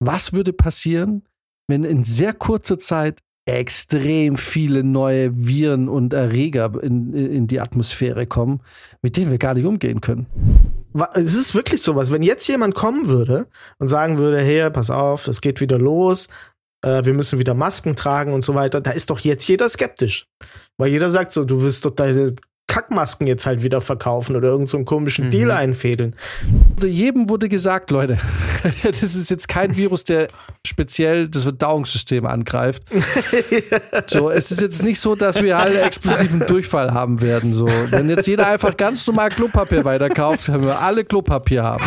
was würde passieren, wenn in sehr kurzer Zeit extrem viele neue Viren und Erreger in, in die Atmosphäre kommen, mit denen wir gar nicht umgehen können. Es ist wirklich sowas. Wenn jetzt jemand kommen würde und sagen würde, hey, pass auf, das geht wieder los, äh, wir müssen wieder Masken tragen und so weiter, da ist doch jetzt jeder skeptisch. Weil jeder sagt so, du willst doch deine Kackmasken jetzt halt wieder verkaufen oder irgendeinen so komischen mhm. Deal einfädeln. Jedem wurde gesagt, Leute, das ist jetzt kein Virus, der speziell das Verdauungssystem angreift. so, es ist jetzt nicht so, dass wir alle explosiven Durchfall haben werden. So, wenn jetzt jeder einfach ganz normal Klopapier weiterkauft, können wir alle Klopapier haben.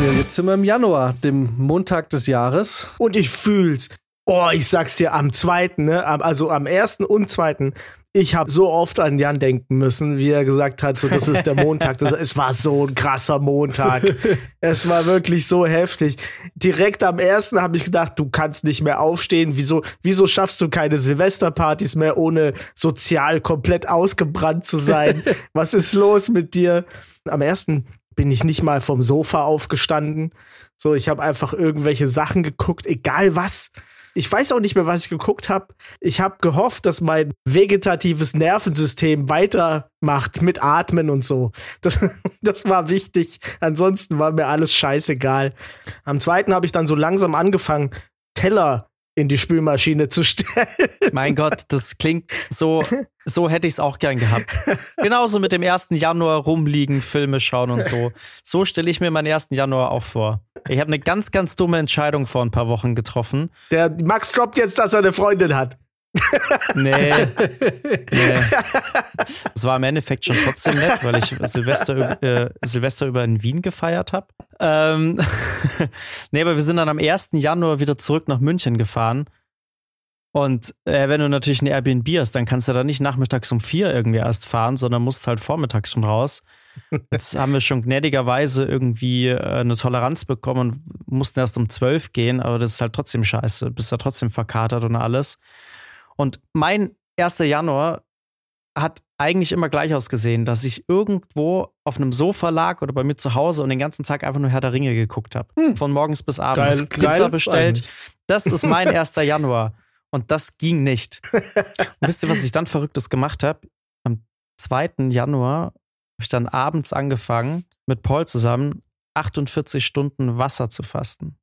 Jetzt sind wir im Januar, dem Montag des Jahres. Und ich fühl's. Oh, ich sag's dir, am zweiten, ne? Also am ersten und zweiten. Ich habe so oft an Jan denken müssen, wie er gesagt hat, so das ist der Montag. Das, es war so ein krasser Montag. es war wirklich so heftig. Direkt am ersten habe ich gedacht, du kannst nicht mehr aufstehen. Wieso, wieso schaffst du keine Silvesterpartys mehr, ohne sozial komplett ausgebrannt zu sein? Was ist los mit dir? Am ersten bin ich nicht mal vom Sofa aufgestanden. So, ich habe einfach irgendwelche Sachen geguckt, egal was. Ich weiß auch nicht mehr, was ich geguckt habe. Ich habe gehofft, dass mein vegetatives Nervensystem weitermacht mit Atmen und so. Das, das war wichtig. Ansonsten war mir alles scheißegal. Am zweiten habe ich dann so langsam angefangen, Teller in die Spülmaschine zu stellen. Mein Gott, das klingt so, so hätte ich es auch gern gehabt. Genauso mit dem 1. Januar rumliegen, Filme schauen und so. So stelle ich mir meinen 1. Januar auch vor. Ich habe eine ganz, ganz dumme Entscheidung vor ein paar Wochen getroffen. Der Max droppt jetzt, dass er eine Freundin hat. Nee. nee. Es war im Endeffekt schon trotzdem nett, weil ich Silvester, äh, Silvester über in Wien gefeiert habe. Ähm, nee, aber wir sind dann am 1. Januar wieder zurück nach München gefahren. Und äh, wenn du natürlich ein Airbnb hast, dann kannst du da nicht nachmittags um vier irgendwie erst fahren, sondern musst halt vormittags schon raus. Jetzt haben wir schon gnädigerweise irgendwie äh, eine Toleranz bekommen und mussten erst um zwölf gehen, aber das ist halt trotzdem scheiße. Bist da trotzdem verkatert und alles. Und mein 1. Januar hat eigentlich immer gleich ausgesehen, dass ich irgendwo auf einem Sofa lag oder bei mir zu Hause und den ganzen Tag einfach nur Herr der Ringe geguckt habe. Hm. Von morgens bis abends. Geil, Pizza bestellt. Das ist mein 1. Januar. Und das ging nicht. Und wisst ihr, was ich dann Verrücktes gemacht habe? Am 2. Januar habe ich dann abends angefangen, mit Paul zusammen 48 Stunden Wasser zu fasten.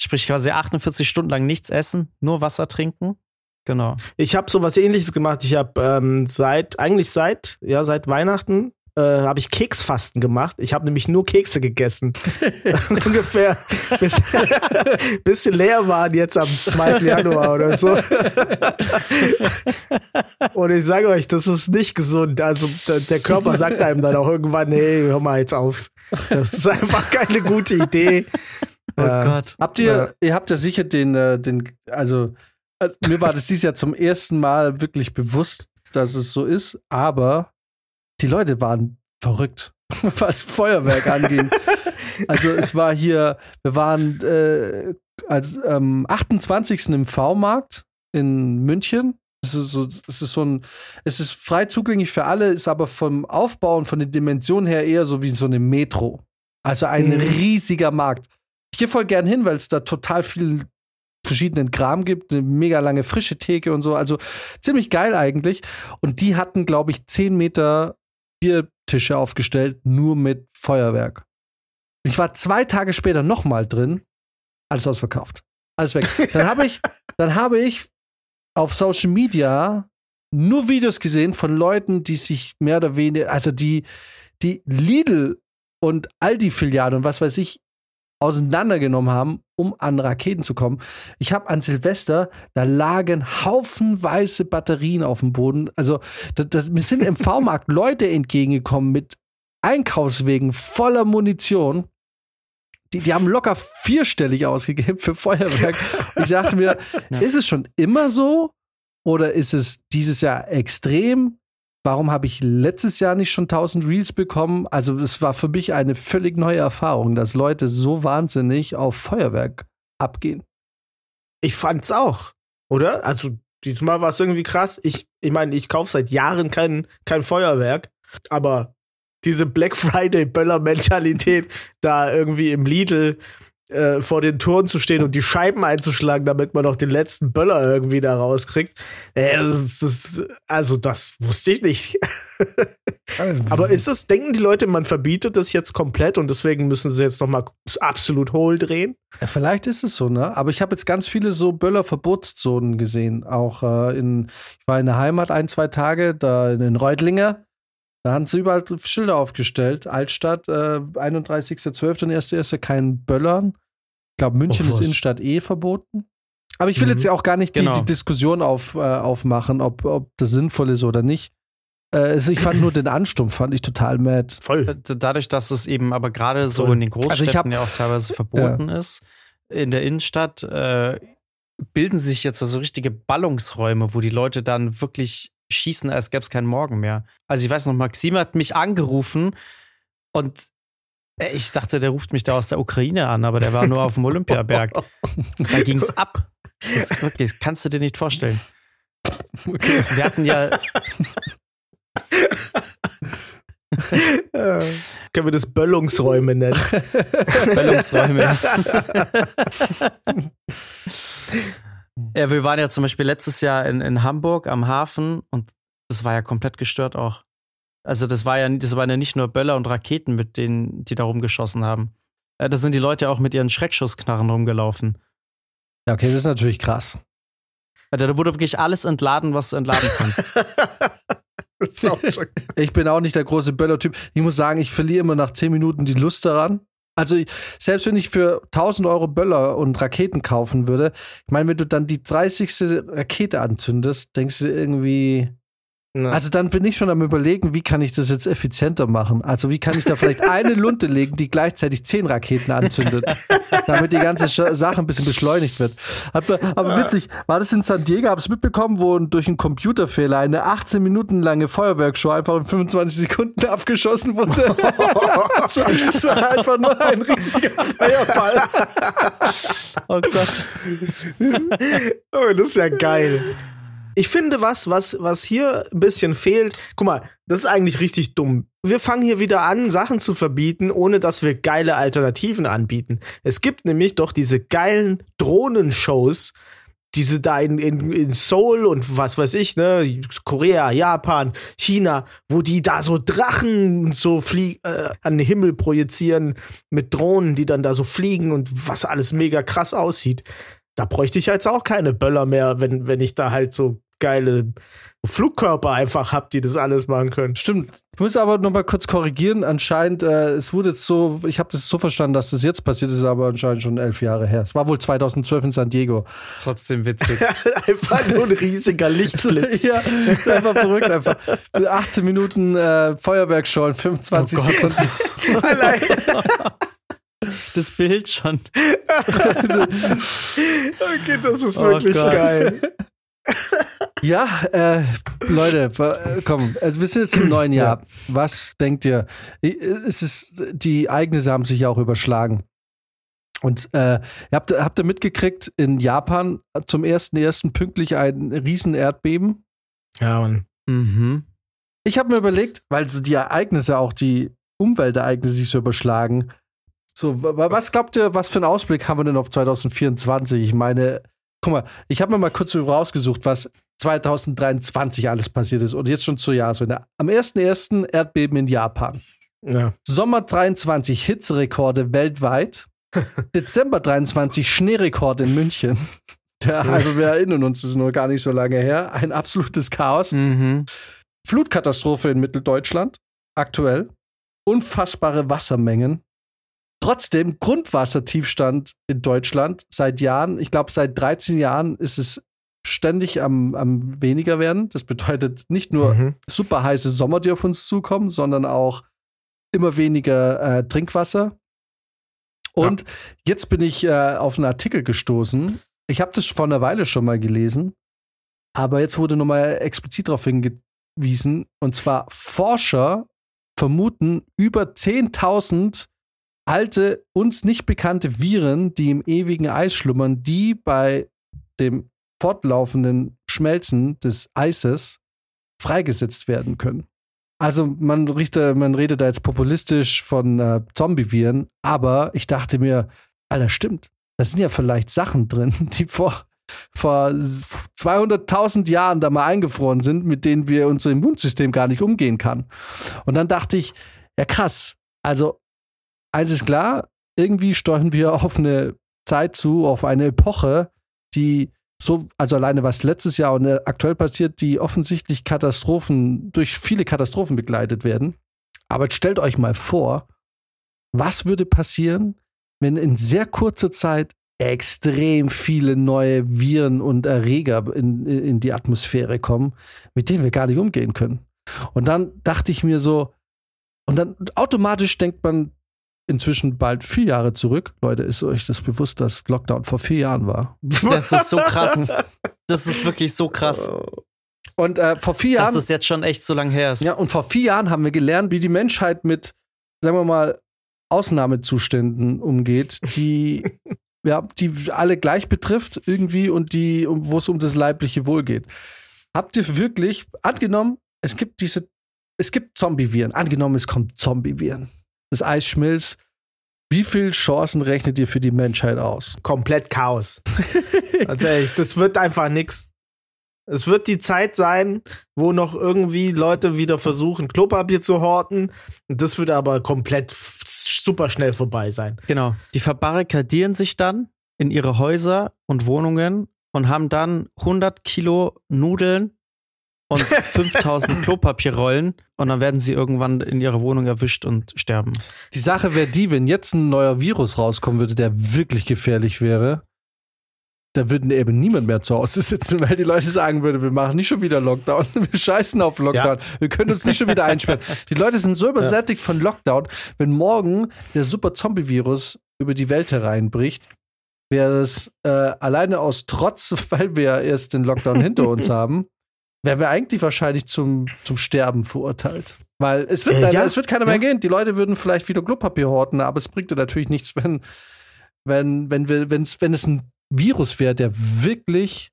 Sprich quasi 48 Stunden lang nichts essen, nur Wasser trinken Genau. Ich habe so was ähnliches gemacht. Ich habe ähm, seit, eigentlich seit, ja, seit Weihnachten äh, habe ich Keksfasten gemacht. Ich habe nämlich nur Kekse gegessen. Ungefähr bis, bis sie leer waren jetzt am 2. Januar oder so. Und ich sage euch, das ist nicht gesund. Also der Körper sagt einem dann auch irgendwann, nee, hör mal jetzt auf. Das ist einfach keine gute Idee. Oh äh, Gott. Habt ihr, äh, ihr habt ja sicher den, äh, den, also also, mir war das dieses Jahr zum ersten Mal wirklich bewusst, dass es so ist, aber die Leute waren verrückt, was Feuerwerk anging. also es war hier, wir waren äh, als ähm, 28. im V-Markt in München. Es ist, so, es ist so ein, es ist frei zugänglich für alle, ist aber vom Aufbau und von den Dimensionen her eher so wie so eine Metro. Also ein mhm. riesiger Markt. Ich gehe voll gern hin, weil es da total viel verschiedenen Kram gibt, eine mega lange frische Theke und so. Also ziemlich geil eigentlich. Und die hatten, glaube ich, 10 Meter Biertische aufgestellt, nur mit Feuerwerk. Ich war zwei Tage später nochmal drin, alles ausverkauft. Alles weg. Dann habe ich, dann habe ich auf Social Media nur Videos gesehen von Leuten, die sich mehr oder weniger, also die, die Lidl und Aldi-Filialen und was weiß ich auseinandergenommen haben, um an Raketen zu kommen. Ich habe an Silvester, da lagen haufenweise Batterien auf dem Boden. Also, das, das, mir sind im V-Markt Leute entgegengekommen mit Einkaufswegen voller Munition. Die, die haben locker vierstellig ausgegeben für Feuerwerk. Ich dachte mir, ja. ist es schon immer so? Oder ist es dieses Jahr extrem? Warum habe ich letztes Jahr nicht schon 1000 Reels bekommen? Also, es war für mich eine völlig neue Erfahrung, dass Leute so wahnsinnig auf Feuerwerk abgehen. Ich fand's auch, oder? Also, diesmal war es irgendwie krass. Ich, ich meine, ich kaufe seit Jahren kein, kein Feuerwerk, aber diese Black Friday-Böller-Mentalität da irgendwie im Lidl äh, vor den Toren zu stehen und die Scheiben einzuschlagen, damit man noch den letzten Böller irgendwie da rauskriegt. Äh, das, das, also, das wusste ich nicht. Aber ist das, denken die Leute, man verbietet das jetzt komplett und deswegen müssen sie jetzt nochmal absolut hohl drehen? Ja, vielleicht ist es so, ne? Aber ich habe jetzt ganz viele so Böller-Verbotszonen gesehen. Auch äh, in, ich war in der Heimat ein, zwei Tage, da in Reutlinger. Da haben sie überall Schilder aufgestellt. Altstadt, äh, 31.12. und 1.1. kein Böllern. Ich glaube, München oh, ist Innenstadt eh verboten. Aber ich will mhm. jetzt ja auch gar nicht genau. die, die, Diskussion auf, äh, aufmachen, ob, ob das sinnvoll ist oder nicht. Äh, ich fand nur den Ansturm, fand ich total mad. Voll. Äh, dadurch, dass es eben aber gerade so in den Großstädten also hab, ja auch teilweise verboten ja. ist, in der Innenstadt äh, bilden sich jetzt also richtige Ballungsräume, wo die Leute dann wirklich schießen, als gäbe es keinen Morgen mehr. Also ich weiß noch, Maxim hat mich angerufen und ich dachte, der ruft mich da aus der Ukraine an, aber der war nur auf dem Olympiaberg. da ging es ab. Das, wirklich, das kannst du dir nicht vorstellen. Okay. Wir hatten ja. ja. Können wir das Böllungsräume nennen? Böllungsräume. Ja, wir waren ja zum Beispiel letztes Jahr in, in Hamburg am Hafen und das war ja komplett gestört auch. Also das war ja, das waren ja nicht nur Böller und Raketen, mit denen die da rumgeschossen haben. Äh, da sind die Leute auch mit ihren Schreckschussknarren rumgelaufen. Ja, okay, das ist natürlich krass. Da wurde wirklich alles entladen, was du entladen kannst. ich bin auch nicht der große Böller-Typ. Ich muss sagen, ich verliere immer nach 10 Minuten die Lust daran. Also, selbst wenn ich für 1000 Euro Böller und Raketen kaufen würde, ich meine, wenn du dann die 30. Rakete anzündest, denkst du irgendwie, Also dann bin ich schon am überlegen, wie kann ich das jetzt effizienter machen? Also wie kann ich da vielleicht eine Lunte legen, die gleichzeitig zehn Raketen anzündet, damit die ganze Sache ein bisschen beschleunigt wird. Aber witzig, war das in San Diego? Hab's mitbekommen, wo durch einen Computerfehler eine 18 Minuten lange Feuerwerkshow einfach in 25 Sekunden abgeschossen wurde. das war einfach nur ein riesiger Feuerball. oh Gott. oh, das ist ja geil. Ich finde was, was, was hier ein bisschen fehlt. Guck mal, das ist eigentlich richtig dumm. Wir fangen hier wieder an, Sachen zu verbieten, ohne dass wir geile Alternativen anbieten. Es gibt nämlich doch diese geilen Drohnenshows, diese da in, in, in Seoul und was weiß ich, ne, Korea, Japan, China, wo die da so Drachen so flieg, äh, an den Himmel projizieren mit Drohnen, die dann da so fliegen und was alles mega krass aussieht da bräuchte ich jetzt auch keine Böller mehr, wenn, wenn ich da halt so geile Flugkörper einfach habe, die das alles machen können. Stimmt. Ich muss aber noch mal kurz korrigieren. Anscheinend, äh, es wurde jetzt so, ich habe das so verstanden, dass das jetzt passiert ist, aber anscheinend schon elf Jahre her. Es war wohl 2012 in San Diego. Trotzdem witzig. einfach nur ein riesiger Lichtblitz. ja, einfach verrückt. Einfach 18 Minuten äh, Feuerwerkshow in 25 oh Sekunden. Allein. Das Bild schon. okay, das ist oh wirklich Gott. geil. Ja, äh, Leute, komm, also wir sind jetzt im neuen Jahr. Ja. Was denkt ihr? Es ist, die Ereignisse haben sich ja auch überschlagen. Und äh, habt, habt ihr mitgekriegt, in Japan zum ersten ersten pünktlich ein Riesenerdbeben? Ja, Mann. Mhm. Ich habe mir überlegt, weil so die Ereignisse, auch die Umweltereignisse sich so überschlagen, so, was glaubt ihr, was für einen Ausblick haben wir denn auf 2024? Ich meine, guck mal, ich habe mir mal kurz rausgesucht, was 2023 alles passiert ist und jetzt schon zur Jahreswende. Am 1.1. Erdbeben in Japan. Ja. Sommer 23 Hitzerekorde weltweit. Dezember 23 Schneerekord in München. Ja, also wir erinnern uns, das ist nur gar nicht so lange her. Ein absolutes Chaos. Mhm. Flutkatastrophe in Mitteldeutschland, aktuell. Unfassbare Wassermengen. Trotzdem Grundwassertiefstand in Deutschland seit Jahren. Ich glaube, seit 13 Jahren ist es ständig am, am weniger werden. Das bedeutet nicht nur mhm. super heiße Sommer, die auf uns zukommen, sondern auch immer weniger äh, Trinkwasser. Und ja. jetzt bin ich äh, auf einen Artikel gestoßen. Ich habe das vor einer Weile schon mal gelesen, aber jetzt wurde nochmal explizit darauf hinge hingewiesen. Und zwar Forscher vermuten über 10.000 alte, uns nicht bekannte Viren, die im ewigen Eis schlummern, die bei dem fortlaufenden Schmelzen des Eises freigesetzt werden können. Also man, richte, man redet da jetzt populistisch von äh, Zombie-Viren, aber ich dachte mir, Alter, stimmt. Da sind ja vielleicht Sachen drin, die vor, vor 200.000 Jahren da mal eingefroren sind, mit denen wir unser Immunsystem gar nicht umgehen kann. Und dann dachte ich, ja krass, also eins ist klar, irgendwie steuern wir auf eine Zeit zu, auf eine Epoche, die so, also alleine was letztes Jahr und aktuell passiert, die offensichtlich Katastrophen, durch viele Katastrophen begleitet werden. Aber stellt euch mal vor, was würde passieren, wenn in sehr kurzer Zeit extrem viele neue Viren und Erreger in, in die Atmosphäre kommen, mit denen wir gar nicht umgehen können. Und dann dachte ich mir so, und dann automatisch denkt man inzwischen bald vier Jahre zurück. Leute, ist euch das bewusst, dass Lockdown vor vier Jahren war? Das ist so krass. Das ist wirklich so krass. Und äh, vor vier Jahren. Dass das jetzt schon echt so lange her ist. Ja, und vor vier Jahren haben wir gelernt, wie die Menschheit mit, sagen wir mal, Ausnahmezuständen umgeht, die, ja, die alle gleich betrifft irgendwie und die, wo es um das leibliche Wohl geht. Habt ihr wirklich, angenommen, es gibt diese, es gibt Zombie-Viren, angenommen, es kommt Zombie-Viren das Eis schmilzt, wie viele Chancen rechnet ihr für die Menschheit aus? Komplett Chaos. Tatsächlich, das wird einfach nichts. Es wird die Zeit sein, wo noch irgendwie Leute wieder versuchen, Klopapier zu horten. Das wird aber komplett super schnell vorbei sein. Genau. Die verbarrikadieren sich dann in ihre Häuser und Wohnungen und haben dann 100 Kilo Nudeln und 5000 Klopapierrollen und dann werden sie irgendwann in ihrer Wohnung erwischt und sterben. Die Sache wäre die, wenn jetzt ein neuer Virus rauskommen würde, der wirklich gefährlich wäre, da würden eben niemand mehr zu Hause sitzen, weil die Leute sagen würden, wir machen nicht schon wieder Lockdown, wir scheißen auf Lockdown, ja. wir können uns nicht schon wieder einsperren. Die Leute sind so übersättigt ja. von Lockdown, wenn morgen der super Zombie-Virus über die Welt hereinbricht, wäre das äh, alleine aus Trotz, weil wir erst den Lockdown hinter uns haben, wären wir eigentlich wahrscheinlich zum, zum Sterben verurteilt. Weil es wird, äh, ja, es wird keiner ja. mehr gehen. Die Leute würden vielleicht wieder Klopapier horten, aber es bringt dir natürlich nichts, wenn, wenn, wenn, wir, wenn's, wenn es ein Virus wäre, der wirklich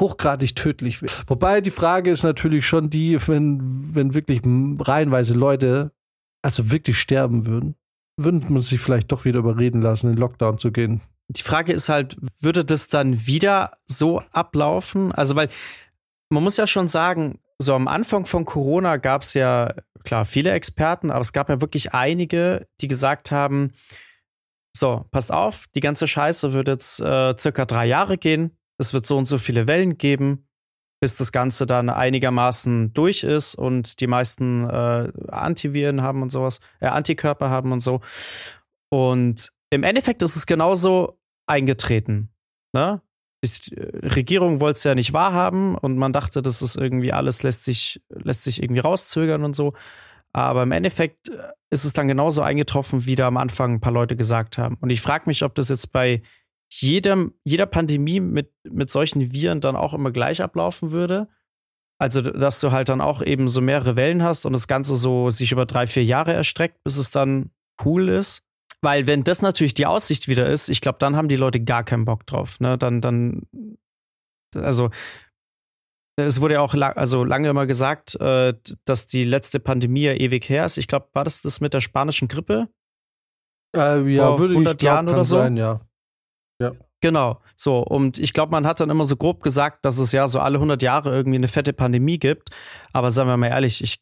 hochgradig tödlich wäre. Wobei die Frage ist natürlich schon die, wenn, wenn wirklich reihenweise Leute also wirklich sterben würden, würde man sich vielleicht doch wieder überreden lassen, in Lockdown zu gehen. Die Frage ist halt, würde das dann wieder so ablaufen? Also, weil man muss ja schon sagen, so am Anfang von Corona gab es ja, klar, viele Experten, aber es gab ja wirklich einige, die gesagt haben, so, passt auf, die ganze Scheiße wird jetzt äh, circa drei Jahre gehen. Es wird so und so viele Wellen geben, bis das Ganze dann einigermaßen durch ist und die meisten äh, Antiviren haben und sowas, äh, Antikörper haben und so. Und im Endeffekt ist es genauso eingetreten. Ne? Die äh, Regierung wollte es ja nicht wahrhaben und man dachte, das ist irgendwie alles lässt sich, lässt sich irgendwie rauszögern und so. Aber im Endeffekt äh, ist es dann genauso eingetroffen, wie da am Anfang ein paar Leute gesagt haben. Und ich frage mich, ob das jetzt bei jedem, jeder Pandemie mit, mit solchen Viren dann auch immer gleich ablaufen würde. Also, dass du halt dann auch eben so mehrere Wellen hast und das Ganze so sich über drei, vier Jahre erstreckt, bis es dann cool ist. Weil wenn das natürlich die Aussicht wieder ist, ich glaube, dann haben die Leute gar keinen Bock drauf. Ne? Dann, dann, also es wurde ja auch lang, also lange immer gesagt, äh, dass die letzte Pandemie ja ewig her ist. Ich glaube, war das das mit der spanischen Grippe? Äh, ja, Vor würde 100 ich glaub, Jahren oder so. Sein, ja. ja. Genau, so. Und ich glaube, man hat dann immer so grob gesagt, dass es ja so alle 100 Jahre irgendwie eine fette Pandemie gibt. Aber sagen wir mal ehrlich, ich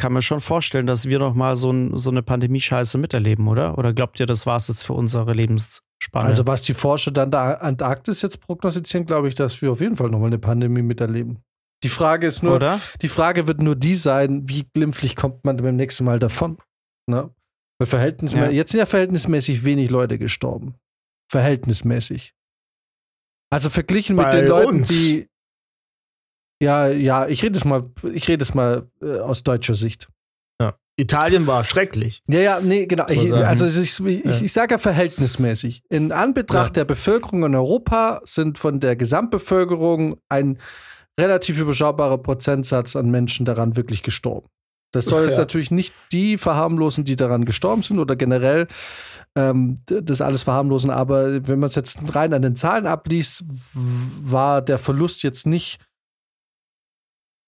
kann mir schon vorstellen, dass wir noch mal so, ein, so eine Pandemie-Scheiße miterleben, oder? Oder glaubt ihr, das war es jetzt für unsere Lebensspanne? Also was die Forscher dann der Antarktis jetzt prognostizieren, glaube ich, dass wir auf jeden Fall noch mal eine Pandemie miterleben. Die Frage ist nur, oder? die Frage wird nur die sein, wie glimpflich kommt man beim nächsten Mal davon? Ne? Weil Verhältnis ja. jetzt sind ja verhältnismäßig wenig Leute gestorben. Verhältnismäßig. Also verglichen Bei mit den Leuten, uns. die ja, ja, ich rede es mal, ich rede es mal äh, aus deutscher Sicht. Ja. Italien war schrecklich. Ja, ja, nee, genau. Ich, also ich, ich, ja. ich sage ja verhältnismäßig. In Anbetracht ja. der Bevölkerung in Europa sind von der Gesamtbevölkerung ein relativ überschaubarer Prozentsatz an Menschen daran wirklich gestorben. Das soll jetzt ja. natürlich nicht die verharmlosen, die daran gestorben sind oder generell ähm, das alles verharmlosen, aber wenn man es jetzt rein an den Zahlen abliest, war der Verlust jetzt nicht,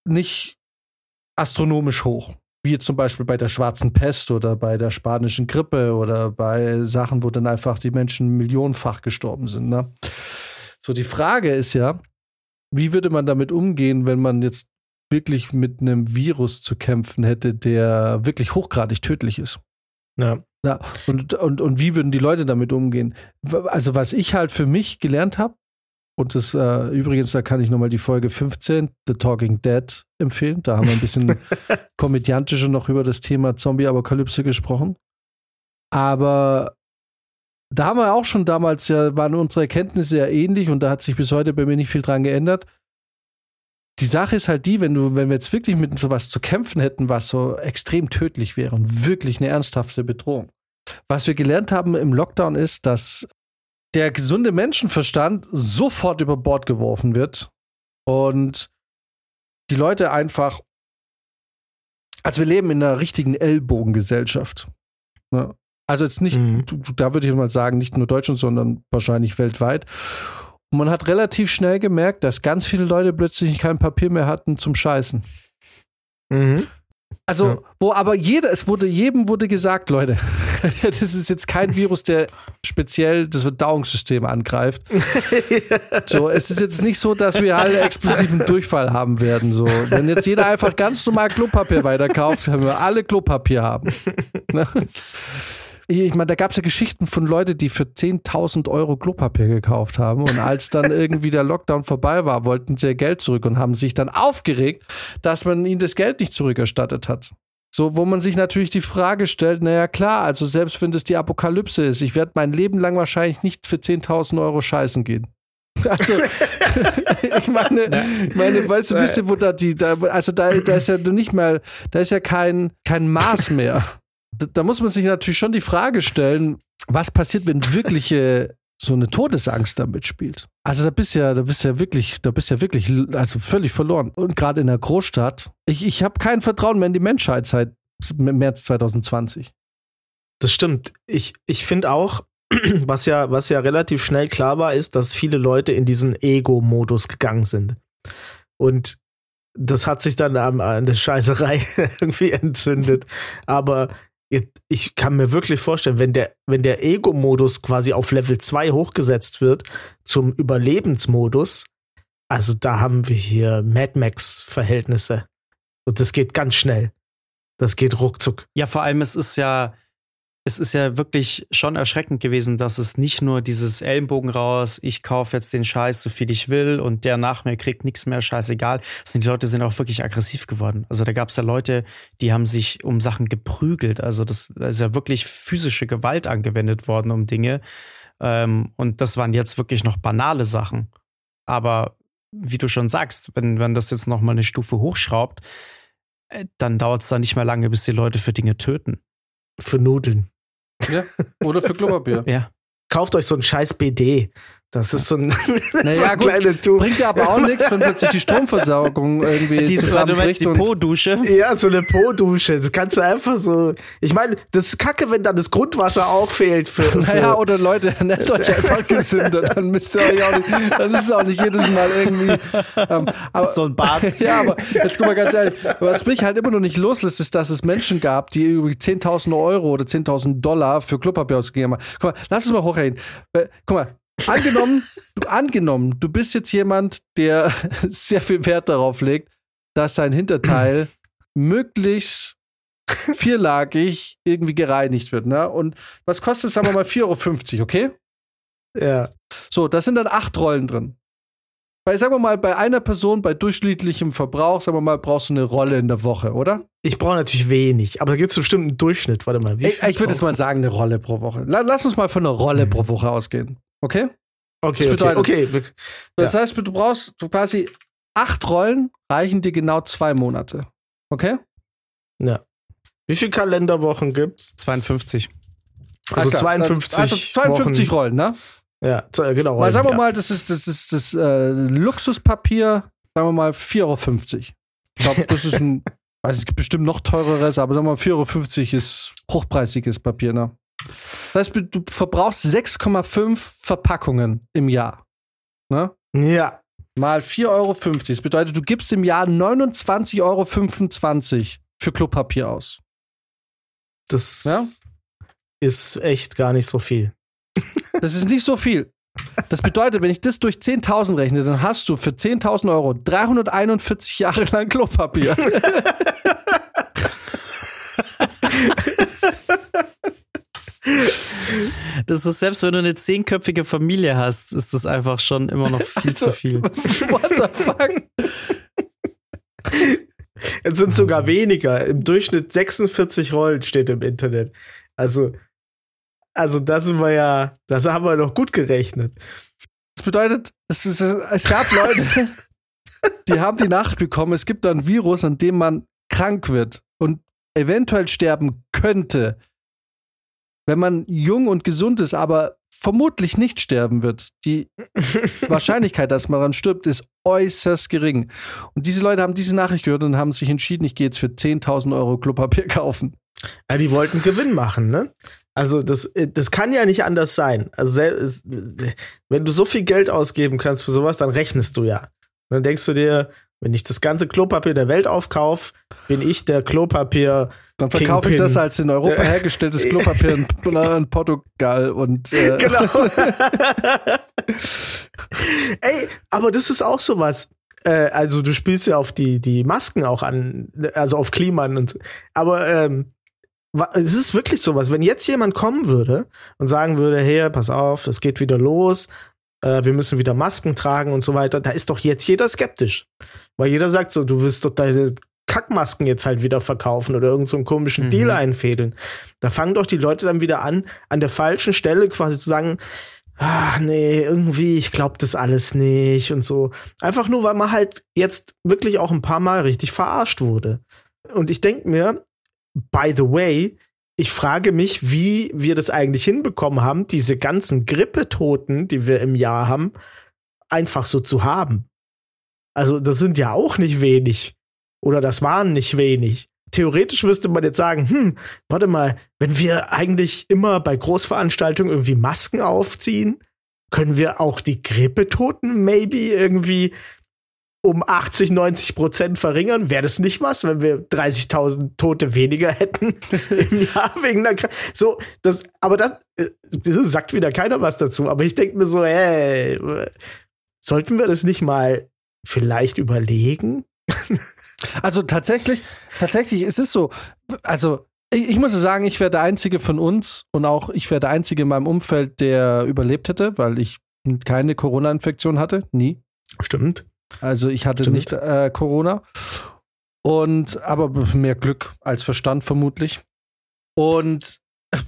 nicht astronomisch hoch. Wie jetzt zum Beispiel bei der schwarzen Pest oder bei der spanischen Grippe oder bei Sachen, wo dann einfach die Menschen millionenfach gestorben sind. Ne? So, die Frage ist ja, wie würde man damit umgehen, wenn man jetzt wirklich mit einem Virus zu kämpfen hätte, der wirklich hochgradig tödlich ist? Ja. ja und, und, und wie würden die Leute damit umgehen? Also, was ich halt für mich gelernt habe, und das äh, übrigens, da kann ich nochmal die Folge 15, The Talking Dead, empfehlen. Da haben wir ein bisschen komödiantischer noch über das Thema Zombie-Apokalypse gesprochen. Aber da haben wir auch schon damals ja, waren unsere Erkenntnisse ja ähnlich und da hat sich bis heute bei mir nicht viel dran geändert. Die Sache ist halt die, wenn du, wenn wir jetzt wirklich mit sowas zu kämpfen hätten, was so extrem tödlich wäre und wirklich eine ernsthafte Bedrohung. Was wir gelernt haben im Lockdown ist, dass der gesunde Menschenverstand sofort über Bord geworfen wird und die Leute einfach, also wir leben in einer richtigen Ellbogengesellschaft. Ne? Also jetzt nicht, mhm. da würde ich mal sagen, nicht nur Deutschland, sondern wahrscheinlich weltweit. Und man hat relativ schnell gemerkt, dass ganz viele Leute plötzlich kein Papier mehr hatten zum Scheißen. Mhm. Also, ja. wo aber jeder, es wurde, jedem wurde gesagt, Leute, das ist jetzt kein Virus, der speziell das Verdauungssystem angreift. So, es ist jetzt nicht so, dass wir alle explosiven Durchfall haben werden. So, wenn jetzt jeder einfach ganz normal Klopapier weiterkauft, können wir alle Klopapier haben. Ich meine, da gab es ja Geschichten von Leuten, die für 10.000 Euro Klopapier gekauft haben. Und als dann irgendwie der Lockdown vorbei war, wollten sie ihr Geld zurück und haben sich dann aufgeregt, dass man ihnen das Geld nicht zurückerstattet hat. So, wo man sich natürlich die Frage stellt, naja klar, also selbst wenn das die Apokalypse ist, ich werde mein Leben lang wahrscheinlich nicht für 10.000 Euro scheißen gehen. Also, ich meine, ja. meine, weißt du, wisst ihr, wo da die, da, also da, da ist ja nicht mal, da ist ja kein, kein Maß mehr da muss man sich natürlich schon die Frage stellen, was passiert, wenn wirkliche so eine Todesangst damit spielt. Also da bist ja, da bist ja wirklich, da bist ja wirklich, also völlig verloren. Und gerade in der Großstadt, ich, ich habe kein Vertrauen mehr in die Menschheit seit März 2020. Das stimmt. Ich, ich finde auch, was ja, was ja relativ schnell klar war, ist, dass viele Leute in diesen Ego-Modus gegangen sind. Und das hat sich dann an, an der Scheißerei irgendwie entzündet. Aber ich kann mir wirklich vorstellen, wenn der, wenn der Ego-Modus quasi auf Level 2 hochgesetzt wird zum Überlebensmodus, also da haben wir hier Mad Max-Verhältnisse. Und das geht ganz schnell. Das geht ruckzuck. Ja, vor allem, es ist ja, es ist ja wirklich schon erschreckend gewesen, dass es nicht nur dieses Ellenbogen raus, ich kaufe jetzt den Scheiß so viel ich will und der nach mir kriegt nichts mehr, scheißegal. Die Leute sind auch wirklich aggressiv geworden. Also da gab es ja Leute, die haben sich um Sachen geprügelt. Also das, da ist ja wirklich physische Gewalt angewendet worden um Dinge. Ähm, und das waren jetzt wirklich noch banale Sachen. Aber wie du schon sagst, wenn, wenn das jetzt noch mal eine Stufe hochschraubt, äh, dann dauert es da nicht mehr lange, bis die Leute für Dinge töten. Für Nudeln. Ja, oder für Klopapier. ja. Kauft euch so ein scheiß BD. Das ist so ein, naja, so ein kleine Tour. Bringt ja aber auch nichts, wenn plötzlich die Stromversorgung irgendwie die, zusammenbricht. Die Po-Dusche. Ja, so eine Po-Dusche. Das kannst du einfach so. Ich meine, das ist kacke, wenn dann das Grundwasser auch fehlt. Für, für naja, oder Leute, nennt euch einfach gesünder. Dann müsst ihr euch auch nicht, dann ist es auch nicht jedes Mal irgendwie. Ähm, aber, so ein Bad. ja, aber jetzt guck mal ganz ehrlich. Was mich halt immer noch nicht loslässt, ist, dass es Menschen gab, die irgendwie 10.000 Euro oder 10.000 Dollar für Klopapier ausgegeben haben. Guck mal, lass uns mal hochreden. Äh, guck mal, angenommen, du, angenommen, du bist jetzt jemand, der sehr viel Wert darauf legt, dass sein Hinterteil möglichst vierlagig irgendwie gereinigt wird. Ne? Und was kostet, sagen wir mal, 4,50 Euro, okay? Ja. So, da sind dann acht Rollen drin. Bei, sagen wir mal, bei einer Person bei durchschnittlichem Verbrauch, sagen wir mal, brauchst du eine Rolle in der Woche, oder? Ich brauche natürlich wenig, aber da gibt es bestimmt einen Durchschnitt. Warte mal, wie Ich, ich würde jetzt mal sagen, eine Rolle pro Woche. Lass uns mal von einer Rolle mhm. pro Woche ausgehen. Okay? Okay, das bedeutet, okay, okay. Das heißt, du brauchst du quasi acht Rollen, reichen dir genau zwei Monate. Okay? Ja. Wie viele Kalenderwochen gibt's? 52. Also 52. Also 52 Wochen. Rollen, ne? Ja, genau. Rollen, mal sagen wir ja. mal, das ist das, ist das äh, Luxuspapier sagen wir mal 4,50 Euro. Ich glaube, das ist ein, weiß es gibt bestimmt noch teureres, aber sagen wir mal 4,50 Euro ist hochpreisiges Papier, ne? Das heißt, du verbrauchst 6,5 Verpackungen im Jahr. Ne? Ja. Mal 4,50 Euro. Das bedeutet, du gibst im Jahr 29,25 Euro für Klopapier aus. Das ja? ist echt gar nicht so viel. Das ist nicht so viel. Das bedeutet, wenn ich das durch 10.000 rechne, dann hast du für 10.000 Euro 341 Jahre lang Klopapier. Das ist selbst wenn du eine zehnköpfige Familie hast, ist das einfach schon immer noch viel also, zu viel. What the fuck? Es sind sogar weniger. Im Durchschnitt 46 Rollen steht im Internet. Also, also das sind wir ja, das haben wir noch gut gerechnet. Das bedeutet, es, ist, es gab Leute, die haben die Nachricht bekommen, es gibt da ein Virus, an dem man krank wird und eventuell sterben könnte wenn man jung und gesund ist, aber vermutlich nicht sterben wird. Die Wahrscheinlichkeit, dass man dann stirbt, ist äußerst gering. Und diese Leute haben diese Nachricht gehört und haben sich entschieden, ich gehe jetzt für 10.000 Euro Klopapier kaufen. Ja, die wollten Gewinn machen, ne? Also das, äh, das kann ja nicht anders sein. Also wenn du so viel Geld ausgeben kannst für sowas, dann rechnest du ja. Und dann denkst du dir, wenn ich das ganze Klopapier der Welt aufkaufe, bin ich der Klopapier. Dann verkaufe ich das als in Europa hergestelltes Klopapier in, in Portugal und. Äh genau. Ey, aber das ist auch sowas. Äh, also du spielst ja auf die, die Masken auch an, also auf Kliman und. Aber ähm, es ist wirklich sowas. Wenn jetzt jemand kommen würde und sagen würde, hey, pass auf, es geht wieder los, äh, wir müssen wieder Masken tragen und so weiter, da ist doch jetzt jeder skeptisch. Weil jeder sagt so, du willst doch deine Kackmasken jetzt halt wieder verkaufen oder irgendeinen so komischen mhm. Deal einfädeln. Da fangen doch die Leute dann wieder an, an der falschen Stelle quasi zu sagen, ach nee, irgendwie, ich glaube das alles nicht und so. Einfach nur, weil man halt jetzt wirklich auch ein paar Mal richtig verarscht wurde. Und ich denke mir, by the way, ich frage mich, wie wir das eigentlich hinbekommen haben, diese ganzen Grippetoten, die wir im Jahr haben, einfach so zu haben. Also, das sind ja auch nicht wenig. Oder das waren nicht wenig. Theoretisch müsste man jetzt sagen, hm, warte mal, wenn wir eigentlich immer bei Großveranstaltungen irgendwie Masken aufziehen, können wir auch die Grippetoten maybe irgendwie um 80, 90 Prozent verringern. Wäre das nicht was, wenn wir 30.000 Tote weniger hätten im Jahr wegen der Krankheit? So, das, aber das, äh, das sagt wieder keiner was dazu. Aber ich denke mir so, ey, sollten wir das nicht mal vielleicht überlegen? also tatsächlich, tatsächlich ist es so. Also ich, ich muss sagen, ich wäre der Einzige von uns und auch ich wäre der Einzige in meinem Umfeld, der überlebt hätte, weil ich keine Corona-Infektion hatte. Nie. Stimmt. Also ich hatte Stimmt. nicht äh, Corona. Und aber mehr Glück als Verstand vermutlich. Und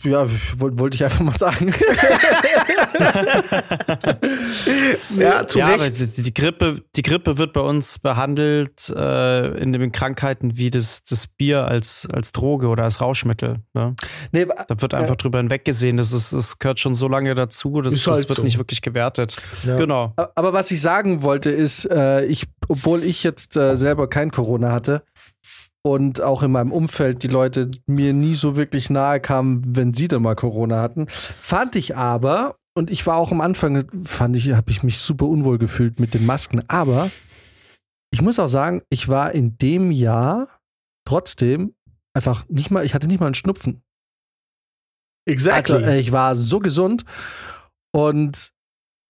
ja, wollte ich einfach mal sagen. ja, zu ja, Recht. Die Grippe, die Grippe wird bei uns behandelt äh, in den Krankheiten wie das, das Bier als, als Droge oder als Rauschmittel. Ne? Nee, da wird einfach äh, drüber hinweggesehen. Das, ist, das gehört schon so lange dazu, das, das halt wird so. nicht wirklich gewertet. Ja. Genau. Aber was ich sagen wollte, ist, äh, ich, obwohl ich jetzt äh, selber kein Corona hatte, und auch in meinem Umfeld die Leute mir nie so wirklich nahe kamen, wenn sie dann mal Corona hatten. Fand ich aber, und ich war auch am Anfang, fand ich, habe ich mich super unwohl gefühlt mit den Masken, aber ich muss auch sagen, ich war in dem Jahr trotzdem einfach nicht mal, ich hatte nicht mal einen Schnupfen. Exactly. Also, äh, ich war so gesund und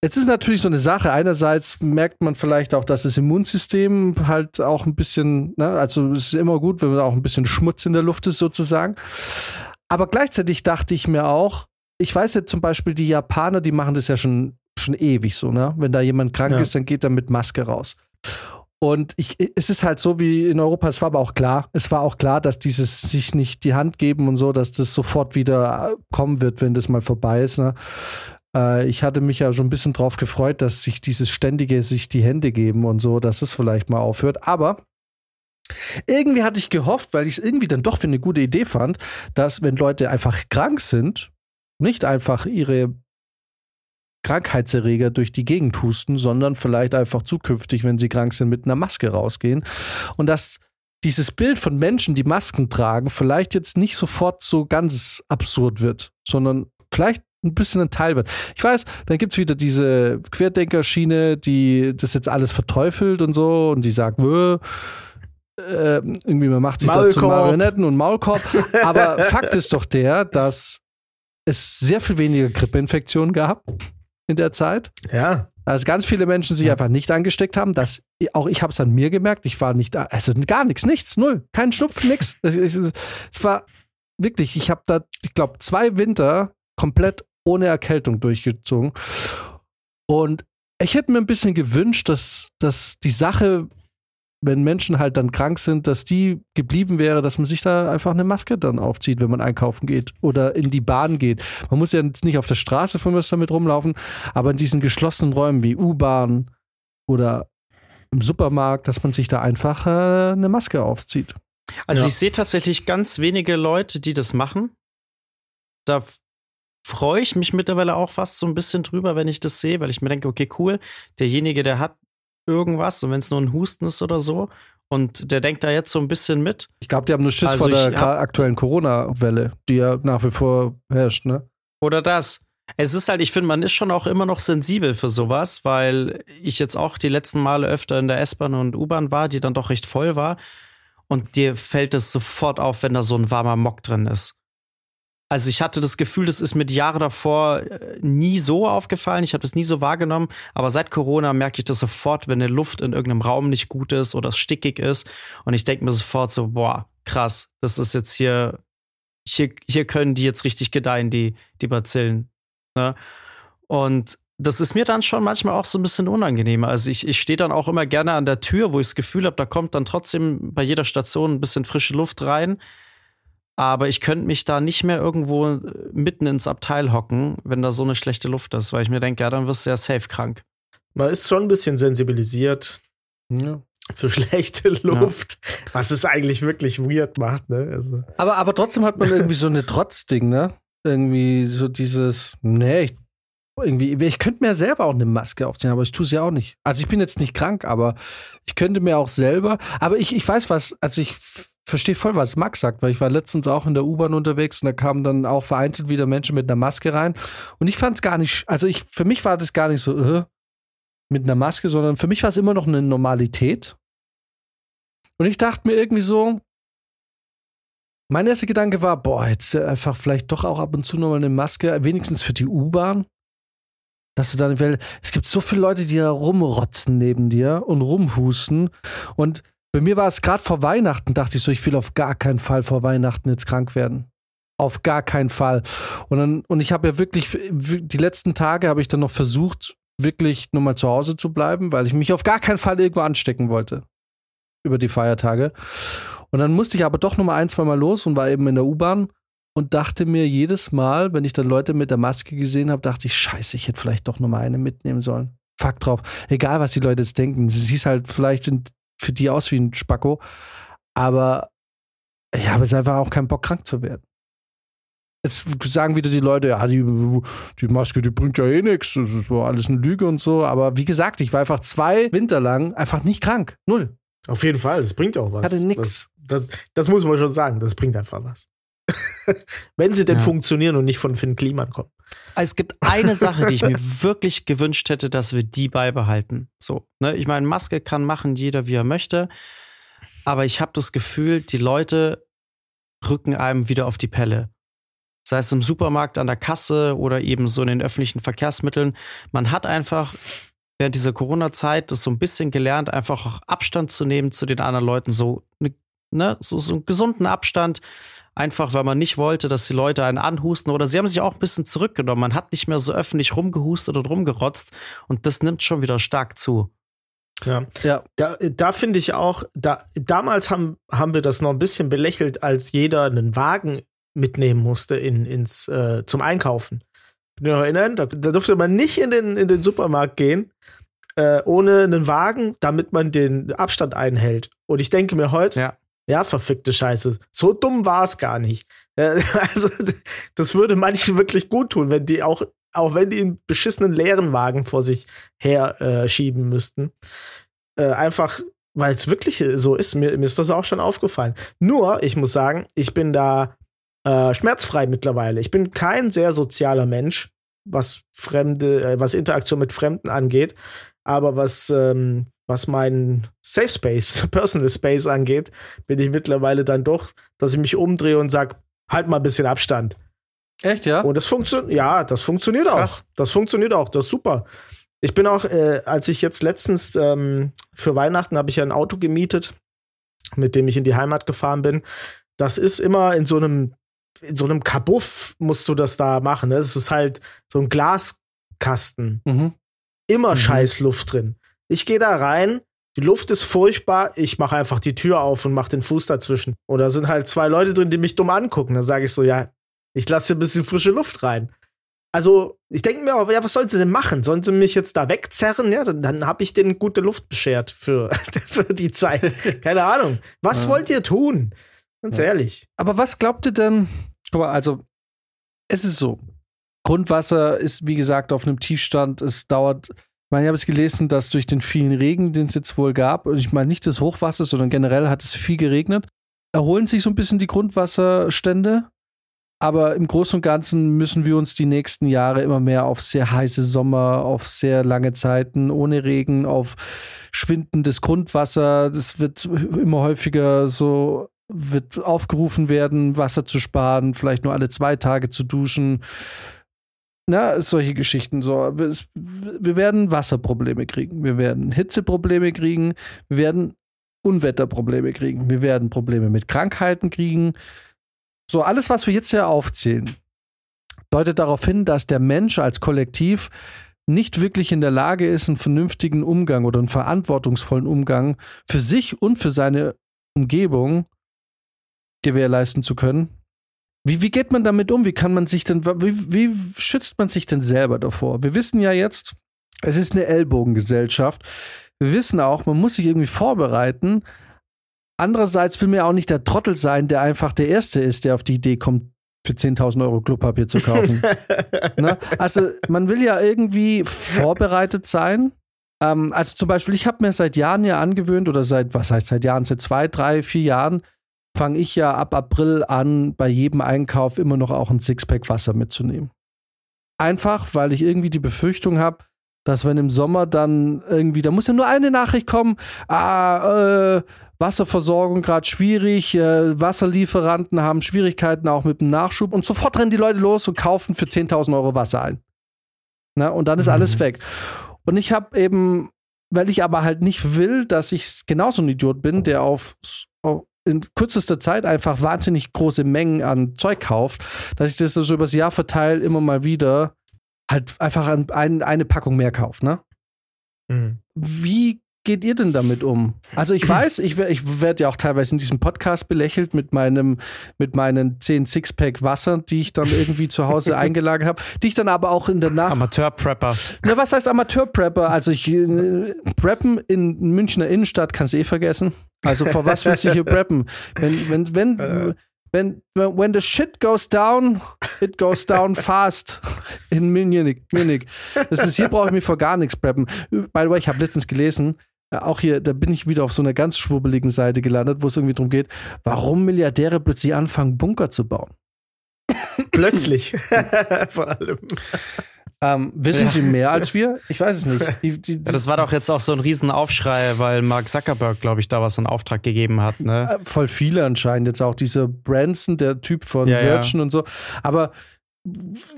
Jetzt ist natürlich so eine Sache. Einerseits merkt man vielleicht auch, dass das Immunsystem halt auch ein bisschen, ne, also es ist immer gut, wenn auch ein bisschen Schmutz in der Luft ist sozusagen. Aber gleichzeitig dachte ich mir auch, ich weiß ja zum Beispiel, die Japaner, die machen das ja schon, schon ewig so, ne? Wenn da jemand krank ja. ist, dann geht er mit Maske raus. Und ich, es ist halt so wie in Europa, es war aber auch klar, es war auch klar, dass dieses sich nicht die Hand geben und so, dass das sofort wieder kommen wird, wenn das mal vorbei ist. Ne? Äh, ich hatte mich ja schon ein bisschen drauf gefreut, dass sich dieses ständige sich die Hände geben und so, dass es vielleicht mal aufhört. Aber irgendwie hatte ich gehofft, weil ich es irgendwie dann doch für eine gute Idee fand, dass wenn Leute einfach krank sind, nicht einfach ihre Krankheitserreger durch die Gegend husten, sondern vielleicht einfach zukünftig, wenn sie krank sind, mit einer Maske rausgehen. Und dass dieses Bild von Menschen, die Masken tragen, vielleicht jetzt nicht sofort so ganz absurd wird, sondern vielleicht ein bisschen ein Teil wird. Ich weiß, dann gibt es wieder diese Querdenkerschiene, die das jetzt alles verteufelt und so und die sagt, äh, irgendwie man macht sich Maulkorb. dazu Marionetten und Maulkorb. Aber Fakt ist doch der, dass es sehr viel weniger Grippeinfektionen gab in der Zeit. Ja. Also ganz viele Menschen sich einfach nicht angesteckt haben. Das, auch ich habe es an mir gemerkt. Ich war nicht, also gar nichts, nichts, null, kein Schnupfen, nichts. Es, es war wirklich, ich habe da, ich glaube, zwei Winter komplett ohne Erkältung durchgezogen. Und ich hätte mir ein bisschen gewünscht, dass, dass die Sache wenn Menschen halt dann krank sind, dass die geblieben wäre, dass man sich da einfach eine Maske dann aufzieht, wenn man einkaufen geht oder in die Bahn geht. Man muss ja jetzt nicht auf der Straße von mir damit rumlaufen, aber in diesen geschlossenen Räumen wie U-Bahn oder im Supermarkt, dass man sich da einfach äh, eine Maske aufzieht. Also ja. ich sehe tatsächlich ganz wenige Leute, die das machen. Da freue ich mich mittlerweile auch fast so ein bisschen drüber, wenn ich das sehe, weil ich mir denke, okay, cool, derjenige, der hat irgendwas, und wenn es nur ein Husten ist oder so. Und der denkt da jetzt so ein bisschen mit. Ich glaube, die haben nur Schiss also vor der aktuellen Corona-Welle, die ja nach wie vor herrscht, ne? Oder das. Es ist halt, ich finde, man ist schon auch immer noch sensibel für sowas, weil ich jetzt auch die letzten Male öfter in der S-Bahn und U-Bahn war, die dann doch recht voll war. Und dir fällt es sofort auf, wenn da so ein warmer Mock drin ist. Also ich hatte das Gefühl, das ist die Jahre davor äh, nie so aufgefallen. Ich habe das nie so wahrgenommen. Aber seit Corona merke ich das sofort, wenn eine Luft in irgendeinem Raum nicht gut ist oder es stickig ist. Und ich denke mir sofort so, boah, krass, das ist jetzt hier, hier, hier können die jetzt richtig gedeihen, die, die Bazillen. Ne? Und das ist mir dann schon manchmal auch so ein bisschen unangenehmer. Also ich, ich stehe dann auch immer gerne an der Tür, wo ich das Gefühl habe, da kommt dann trotzdem bei jeder Station ein bisschen frische Luft rein aber ich könnte mich da nicht mehr irgendwo äh, mitten ins Abteil hocken, wenn da so eine schlechte Luft ist, weil ich mir denke, ja, dann wirst du ja safe krank. Man ist schon ein bisschen sensibilisiert ja. für schlechte Luft, ja. was es eigentlich wirklich weird macht. Ne? Also. Aber, aber trotzdem hat man irgendwie so eine Trotzding, ne? Irgendwie so dieses, nee, ich, irgendwie, ich könnte mir selber auch eine Maske aufziehen, aber ich tue es ja auch nicht. Also ich bin jetzt nicht krank, aber ich könnte mir auch selber, aber ich, ich weiß was, also ich verstehe voll, was Max sagt, weil ich war letztens auch in der U-Bahn unterwegs und da kamen dann auch vereinzelt wieder Menschen mit einer Maske rein. Und ich fand es gar nicht, also ich, für mich war das gar nicht so äh, mit einer Maske, sondern für mich war es immer noch eine Normalität. Und ich dachte mir irgendwie so, mein erster Gedanke war, boah, jetzt einfach vielleicht doch auch ab und zu nochmal eine Maske, wenigstens für die U-Bahn. Dass du dann, weil es gibt so viele Leute, die da rumrotzen neben dir und rumhusten. Und bei mir war es gerade vor Weihnachten, dachte ich so, ich will auf gar keinen Fall vor Weihnachten jetzt krank werden. Auf gar keinen Fall. Und, dann, und ich habe ja wirklich, die letzten Tage habe ich dann noch versucht, wirklich nur mal zu Hause zu bleiben, weil ich mich auf gar keinen Fall irgendwo anstecken wollte. Über die Feiertage. Und dann musste ich aber doch noch mal ein, zwei Mal los und war eben in der U-Bahn und dachte mir jedes Mal, wenn ich dann Leute mit der Maske gesehen habe, dachte ich, scheiße, ich hätte vielleicht doch noch mal eine mitnehmen sollen. Fakt drauf. Egal, was die Leute jetzt denken. Sie siehst halt vielleicht in für die aus wie ein Spacko. Aber ich habe jetzt einfach auch keinen Bock, krank zu werden. Jetzt sagen wieder die Leute, ja, die, die Maske, die bringt ja eh nichts, das war alles eine Lüge und so. Aber wie gesagt, ich war einfach zwei Winter lang einfach nicht krank. Null. Auf jeden Fall, das bringt auch was. Ich hatte nichts. Das, das, das, muss man schon sagen, das bringt einfach was. Wenn sie denn ja. funktionieren und nicht von Finn Kliman kommen. Es gibt eine Sache, die ich mir wirklich gewünscht hätte, dass wir die beibehalten. So, ne? Ich meine, Maske kann machen jeder, wie er möchte. Aber ich habe das Gefühl, die Leute rücken einem wieder auf die Pelle. Sei es im Supermarkt, an der Kasse oder eben so in den öffentlichen Verkehrsmitteln. Man hat einfach während dieser Corona-Zeit das so ein bisschen gelernt, einfach auch Abstand zu nehmen zu den anderen Leuten. So, ne, so, so einen gesunden Abstand einfach weil man nicht wollte, dass die Leute einen anhusten oder sie haben sich auch ein bisschen zurückgenommen. Man hat nicht mehr so öffentlich rumgehustet und rumgerotzt und das nimmt schon wieder stark zu. Ja, ja. da, da finde ich auch, da, damals haben, haben wir das noch ein bisschen belächelt, als jeder einen Wagen mitnehmen musste in, ins, äh, zum Einkaufen. Ihr noch erinnern? Da, da durfte man nicht in den, in den Supermarkt gehen, äh, ohne einen Wagen, damit man den Abstand einhält. Und ich denke mir heute, ja. Ja, verfickte Scheiße. So dumm war es gar nicht. Also, das würde manchen wirklich gut tun, wenn die auch auch wenn die einen beschissenen leeren Wagen vor sich her äh, schieben müssten. Äh, einfach, weil es wirklich so ist. Mir, mir ist das auch schon aufgefallen. Nur, ich muss sagen, ich bin da äh, schmerzfrei mittlerweile. Ich bin kein sehr sozialer Mensch, was Fremde, äh, was Interaktion mit Fremden angeht. Aber was, ähm, was meinen Safe Space, Personal Space angeht, bin ich mittlerweile dann doch, dass ich mich umdrehe und sage, halt mal ein bisschen Abstand. Echt, ja? Und das funktioniert, ja, das funktioniert Krass. auch. Das funktioniert auch, das ist super. Ich bin auch, äh, als ich jetzt letztens ähm, für Weihnachten habe ich ja ein Auto gemietet, mit dem ich in die Heimat gefahren bin. Das ist immer in so einem, in so einem Kabuff musst du das da machen. Ne? Es ist halt so ein Glaskasten. Mhm. Immer mhm. scheiß Luft drin. Ich gehe da rein, die Luft ist furchtbar, ich mache einfach die Tür auf und mache den Fuß dazwischen. Oder sind halt zwei Leute drin, die mich dumm angucken. Dann sage ich so, ja, ich lasse ein bisschen frische Luft rein. Also, ich denke mir aber, ja, was sollen sie denn machen? Sollen sie mich jetzt da wegzerren? Ja, dann, dann habe ich denen gute Luft beschert für, für die Zeit. Keine Ahnung. Was ja. wollt ihr tun? Ganz ja. ehrlich. Aber was glaubt ihr denn? Guck mal, also, es ist so. Grundwasser ist, wie gesagt, auf einem Tiefstand. Es dauert, ich meine, ich habe es gelesen, dass durch den vielen Regen, den es jetzt wohl gab, und ich meine nicht das Hochwasser, sondern generell hat es viel geregnet, erholen sich so ein bisschen die Grundwasserstände. Aber im Großen und Ganzen müssen wir uns die nächsten Jahre immer mehr auf sehr heiße Sommer, auf sehr lange Zeiten ohne Regen, auf schwindendes Grundwasser. Das wird immer häufiger so wird aufgerufen werden, Wasser zu sparen, vielleicht nur alle zwei Tage zu duschen. Na, solche Geschichten. So, wir werden Wasserprobleme kriegen, wir werden Hitzeprobleme kriegen, wir werden Unwetterprobleme kriegen, wir werden Probleme mit Krankheiten kriegen. So, alles, was wir jetzt hier aufzählen, deutet darauf hin, dass der Mensch als Kollektiv nicht wirklich in der Lage ist, einen vernünftigen Umgang oder einen verantwortungsvollen Umgang für sich und für seine Umgebung gewährleisten zu können. Wie, wie geht man damit um? Wie kann man sich denn, wie, wie schützt man sich denn selber davor? Wir wissen ja jetzt, es ist eine Ellbogengesellschaft. Wir wissen auch, man muss sich irgendwie vorbereiten, Andererseits will mir auch nicht der Trottel sein, der einfach der Erste ist, der auf die Idee kommt, für 10.000 Euro Klopapier zu kaufen. ne? Also man will ja irgendwie vorbereitet sein. Ähm, also zum Beispiel, ich habe mir seit Jahren ja angewöhnt, oder seit, was heißt seit Jahren, seit zwei, drei, vier Jahren, fange ich ja ab April an, bei jedem Einkauf immer noch auch ein Sixpack Wasser mitzunehmen. Einfach, weil ich irgendwie die Befürchtung habe, dass wenn im Sommer dann irgendwie, da muss ja nur eine Nachricht kommen, ah, äh, Wasserversorgung gerade schwierig, äh, Wasserlieferanten haben Schwierigkeiten auch mit dem Nachschub und sofort rennen die Leute los und kaufen für 10.000 Euro Wasser ein. Na, und dann ist mhm. alles weg. Und ich habe eben, weil ich aber halt nicht will, dass ich genauso ein Idiot bin, der auf, auf in kürzester Zeit einfach wahnsinnig große Mengen an Zeug kauft, dass ich das so übers Jahr verteile, immer mal wieder halt einfach ein, ein, eine Packung mehr kaufe, ne? Mhm. Wie geht ihr denn damit um? Also ich weiß, ich, ich werde ja auch teilweise in diesem Podcast belächelt mit meinem, mit meinen 10 Sixpack Wasser, die ich dann irgendwie zu Hause eingelagert habe, die ich dann aber auch in der Nacht. Amateur-Prepper. Na, was heißt Amateur-Prepper? Also ich äh, preppen in Münchner Innenstadt kannst du eh vergessen. Also vor was willst du hier preppen? Wenn, wenn, wenn, äh wenn when the shit goes down, it goes down fast in Munich. Munich. Das ist hier brauche ich mich vor gar nichts preppen. By the way, ich habe letztens gelesen, auch hier, da bin ich wieder auf so einer ganz schwubbeligen Seite gelandet, wo es irgendwie darum geht, warum Milliardäre plötzlich anfangen, Bunker zu bauen. Plötzlich. Vor allem. Ähm, wissen ja. Sie mehr als wir? Ich weiß es nicht. Die, die, die, das war doch jetzt auch so ein Riesenaufschrei, weil Mark Zuckerberg, glaube ich, da was in Auftrag gegeben hat. Ne? Äh, voll viele anscheinend. Jetzt auch dieser Branson, der Typ von ja, Virgin ja. und so. Aber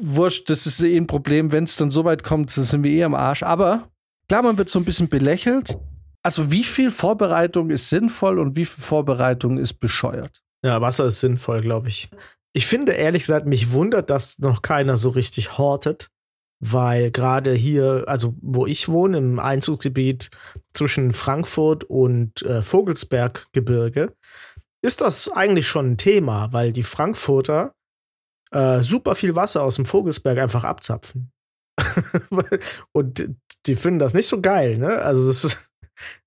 wurscht, das ist eh ein Problem. Wenn es dann so weit kommt, sind wir eh am Arsch. Aber klar, man wird so ein bisschen belächelt. Also wie viel Vorbereitung ist sinnvoll und wie viel Vorbereitung ist bescheuert? Ja, Wasser ist sinnvoll, glaube ich. Ich finde ehrlich gesagt, mich wundert, dass noch keiner so richtig hortet, weil gerade hier, also wo ich wohne, im Einzugsgebiet zwischen Frankfurt und äh, Vogelsberggebirge, ist das eigentlich schon ein Thema, weil die Frankfurter äh, super viel Wasser aus dem Vogelsberg einfach abzapfen. und die finden das nicht so geil, ne? Also es ist,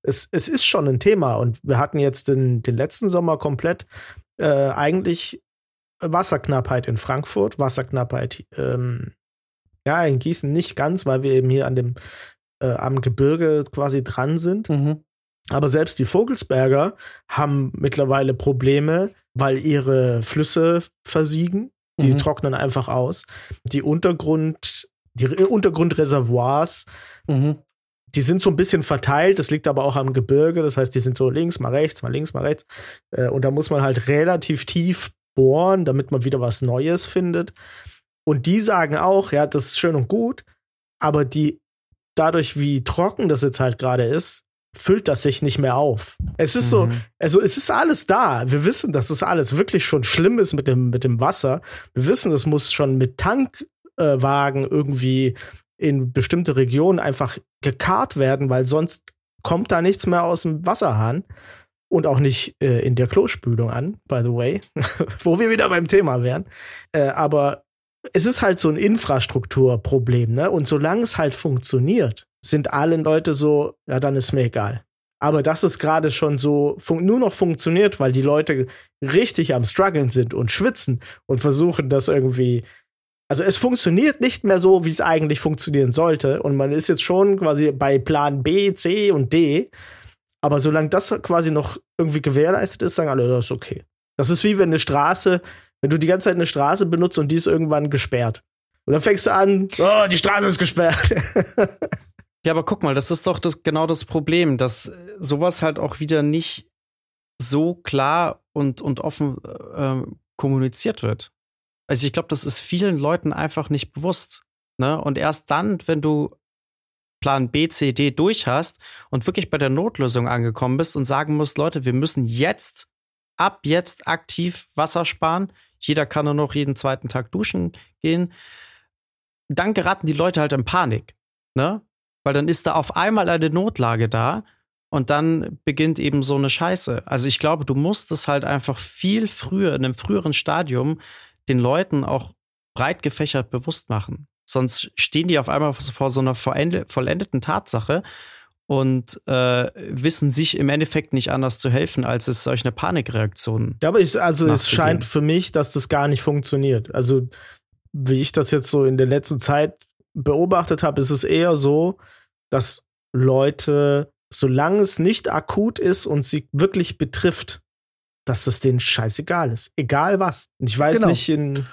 es, es ist schon ein Thema und wir hatten jetzt den, den letzten Sommer komplett äh, eigentlich Wasserknappheit in Frankfurt, Wasserknappheit ähm, Ja, in Gießen nicht ganz, weil wir eben hier an dem, äh, am Gebirge quasi dran sind. Mhm. Aber selbst die Vogelsberger haben mittlerweile Probleme, weil ihre Flüsse versiegen. Die mhm. trocknen einfach aus. Die Untergrund, die Untergrundreservoirs, mhm. Die sind so ein bisschen verteilt. Das liegt aber auch am Gebirge. Das heißt, die sind so links, mal rechts, mal links, mal rechts. Äh, und da muss man halt relativ tief bohren, damit man wieder was Neues findet. Und die sagen auch, ja, das ist schön und gut, aber die dadurch, wie trocken das jetzt halt gerade ist, füllt das sich nicht mehr auf. Es ist mhm. so, also es ist alles da. Wir wissen, dass das alles wirklich schon schlimm ist mit dem, mit dem Wasser. Wir wissen, es muss schon mit Tankwagen äh, irgendwie in bestimmte Regionen einfach gekarrt werden, weil sonst kommt da nichts mehr aus dem Wasserhahn und auch nicht äh, in der Klospülung an, by the way, wo wir wieder beim Thema wären. Äh, aber es ist halt so ein Infrastrukturproblem, ne? Und solange es halt funktioniert, sind alle Leute so, ja, dann ist mir egal. Aber dass es gerade schon so nur noch funktioniert, weil die Leute richtig am struggeln sind und schwitzen und versuchen das irgendwie. Also es funktioniert nicht mehr so, wie es eigentlich funktionieren sollte. Und man ist jetzt schon quasi bei Plan B, C und D. Aber solange das quasi noch irgendwie gewährleistet ist, sagen alle, das ist okay. Das ist wie wenn eine Straße, wenn du die ganze Zeit eine Straße benutzt und die ist irgendwann gesperrt. Und dann fängst du an, oh, die Straße ist gesperrt. Ja, aber guck mal, das ist doch das, genau das Problem, dass sowas halt auch wieder nicht so klar und, und offen äh, kommuniziert wird. Also ich glaube, das ist vielen Leuten einfach nicht bewusst. Ne? Und erst dann, wenn du Plan B, C, D durch hast und wirklich bei der Notlösung angekommen bist und sagen musst, Leute, wir müssen jetzt, ab jetzt aktiv Wasser sparen. Jeder kann nur noch jeden zweiten Tag duschen gehen. Dann geraten die Leute halt in Panik. Ne? Weil dann ist da auf einmal eine Notlage da und dann beginnt eben so eine Scheiße. Also ich glaube, du musst es halt einfach viel früher, in einem früheren Stadium, den Leuten auch breit gefächert bewusst machen. Sonst stehen die auf einmal vor so einer vollendeten Tatsache und äh, wissen sich im Endeffekt nicht anders zu helfen, als es solch eine Panikreaktion. Ja, aber ich, also es scheint für mich, dass das gar nicht funktioniert. Also wie ich das jetzt so in der letzten Zeit beobachtet habe, ist es eher so, dass Leute, solange es nicht akut ist und sie wirklich betrifft, dass es denen scheißegal ist. Egal was. Und ich weiß genau. nicht, in,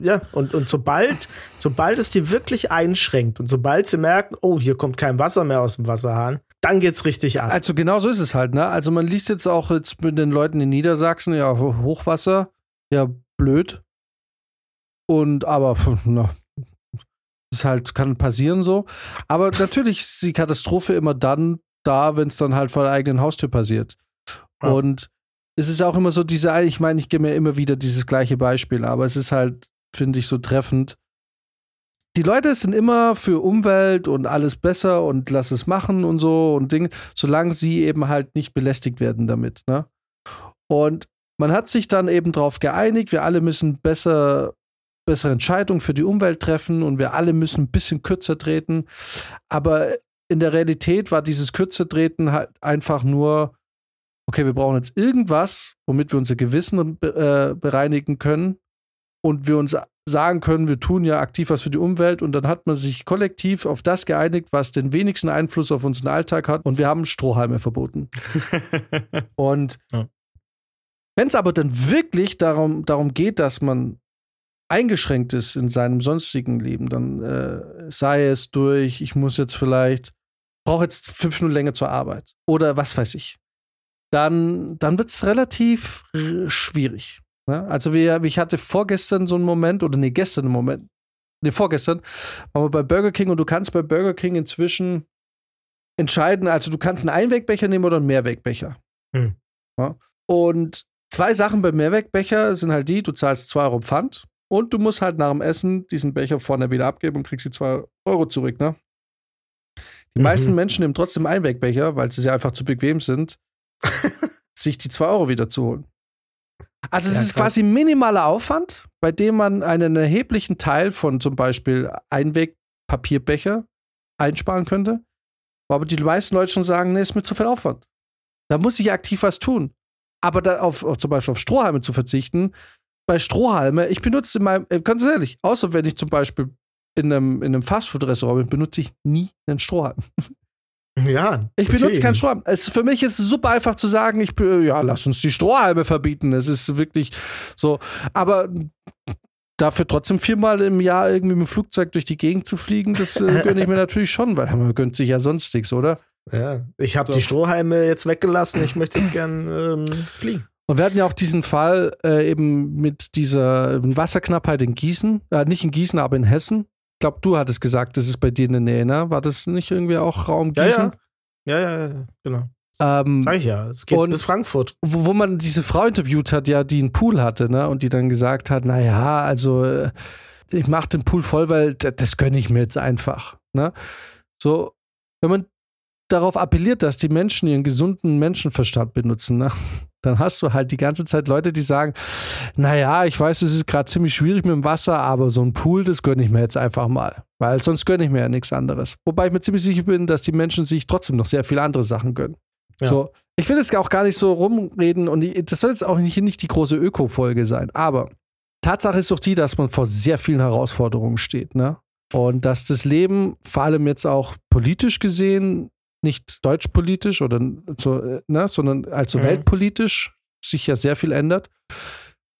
ja, und, und sobald, sobald es die wirklich einschränkt und sobald sie merken, oh, hier kommt kein Wasser mehr aus dem Wasserhahn, dann geht's richtig an. Also genau so ist es halt, ne? Also man liest jetzt auch jetzt mit den Leuten in Niedersachsen, ja, Hochwasser, ja, blöd. Und aber, na, das halt kann passieren so. Aber natürlich ist die Katastrophe immer dann da, wenn es dann halt vor der eigenen Haustür passiert. Ja. Und es ist auch immer so diese, ich meine, ich gebe mir immer wieder dieses gleiche Beispiel, aber es ist halt, finde ich, so treffend. Die Leute sind immer für Umwelt und alles besser und lass es machen und so und Dinge, solange sie eben halt nicht belästigt werden damit. Ne? Und man hat sich dann eben darauf geeinigt, wir alle müssen besser bessere Entscheidungen für die Umwelt treffen und wir alle müssen ein bisschen kürzer treten. Aber in der Realität war dieses kürzer treten halt einfach nur, okay, wir brauchen jetzt irgendwas, womit wir unser Gewissen äh, bereinigen können und wir uns sagen können, wir tun ja aktiv was für die Umwelt und dann hat man sich kollektiv auf das geeinigt, was den wenigsten Einfluss auf unseren Alltag hat und wir haben Strohhalme verboten. und ja. wenn es aber dann wirklich darum, darum geht, dass man eingeschränkt ist in seinem sonstigen Leben, dann äh, sei es durch, ich muss jetzt vielleicht, brauche jetzt fünf Minuten länger zur Arbeit oder was weiß ich, dann, dann wird es relativ schwierig. Ne? Also wir, ich hatte vorgestern so einen Moment, oder nee, gestern einen Moment, nee, vorgestern, waren wir bei Burger King und du kannst bei Burger King inzwischen entscheiden, also du kannst einen Einwegbecher nehmen oder einen Mehrwegbecher. Hm. Ja? Und zwei Sachen beim Mehrwegbecher sind halt die, du zahlst 2 Euro Pfand und du musst halt nach dem Essen diesen Becher vorne wieder abgeben und kriegst die 2 Euro zurück, ne? Die mhm. meisten Menschen nehmen trotzdem Einwegbecher, weil sie ja einfach zu bequem sind, sich die 2 Euro wieder zu holen. Also es ja, ist quasi minimaler Aufwand, bei dem man einen erheblichen Teil von zum Beispiel Einwegpapierbecher einsparen könnte. Aber die meisten Leute schon sagen, nee, ist mir zu viel Aufwand. Da muss ich aktiv was tun. Aber da auf, auf zum Beispiel auf Strohhalme zu verzichten, bei Strohhalme, ich benutze in meinem, äh, ganz ehrlich, außer wenn ich zum Beispiel in einem, in einem Fastfood-Restaurant bin, benutze ich nie einen Strohhalm. Ja. Ich benutze keinen Strohhalm. Es, für mich ist es super einfach zu sagen, ich, ja, lass uns die Strohhalme verbieten. Es ist wirklich so. Aber dafür trotzdem viermal im Jahr irgendwie mit dem Flugzeug durch die Gegend zu fliegen, das äh, gönne ich mir natürlich schon, weil man gönnt sich ja sonst nichts, oder? Ja, ich habe so. die Strohhalme jetzt weggelassen. Ich möchte jetzt gern ähm, fliegen. Und wir hatten ja auch diesen Fall äh, eben mit dieser Wasserknappheit in Gießen, äh, nicht in Gießen, aber in Hessen. Ich glaube, du hattest gesagt, das ist bei dir in der Nähe, ne? War das nicht irgendwie auch Raum Gießen? Ja, ja, ja, ja genau. Ähm, Sag ich ja, es geht bis Frankfurt. Wo, wo, man diese Frau interviewt hat, ja, die einen Pool hatte, ne? Und die dann gesagt hat, naja, also äh, ich mache den Pool voll, weil das, das gönne ich mir jetzt einfach. Ne? So, wenn man darauf appelliert, dass die Menschen ihren gesunden Menschenverstand benutzen, ne? dann hast du halt die ganze Zeit Leute, die sagen, naja, ich weiß, es ist gerade ziemlich schwierig mit dem Wasser, aber so ein Pool, das gönne ich mir jetzt einfach mal. Weil sonst gönne ich mir ja nichts anderes. Wobei ich mir ziemlich sicher bin, dass die Menschen sich trotzdem noch sehr viele andere Sachen gönnen. Ja. So, ich will jetzt auch gar nicht so rumreden und die, das soll jetzt auch nicht, nicht die große Öko-Folge sein, aber Tatsache ist doch die, dass man vor sehr vielen Herausforderungen steht, ne? Und dass das Leben, vor allem jetzt auch politisch gesehen, nicht deutschpolitisch oder so, ne, sondern also mhm. weltpolitisch sich ja sehr viel ändert,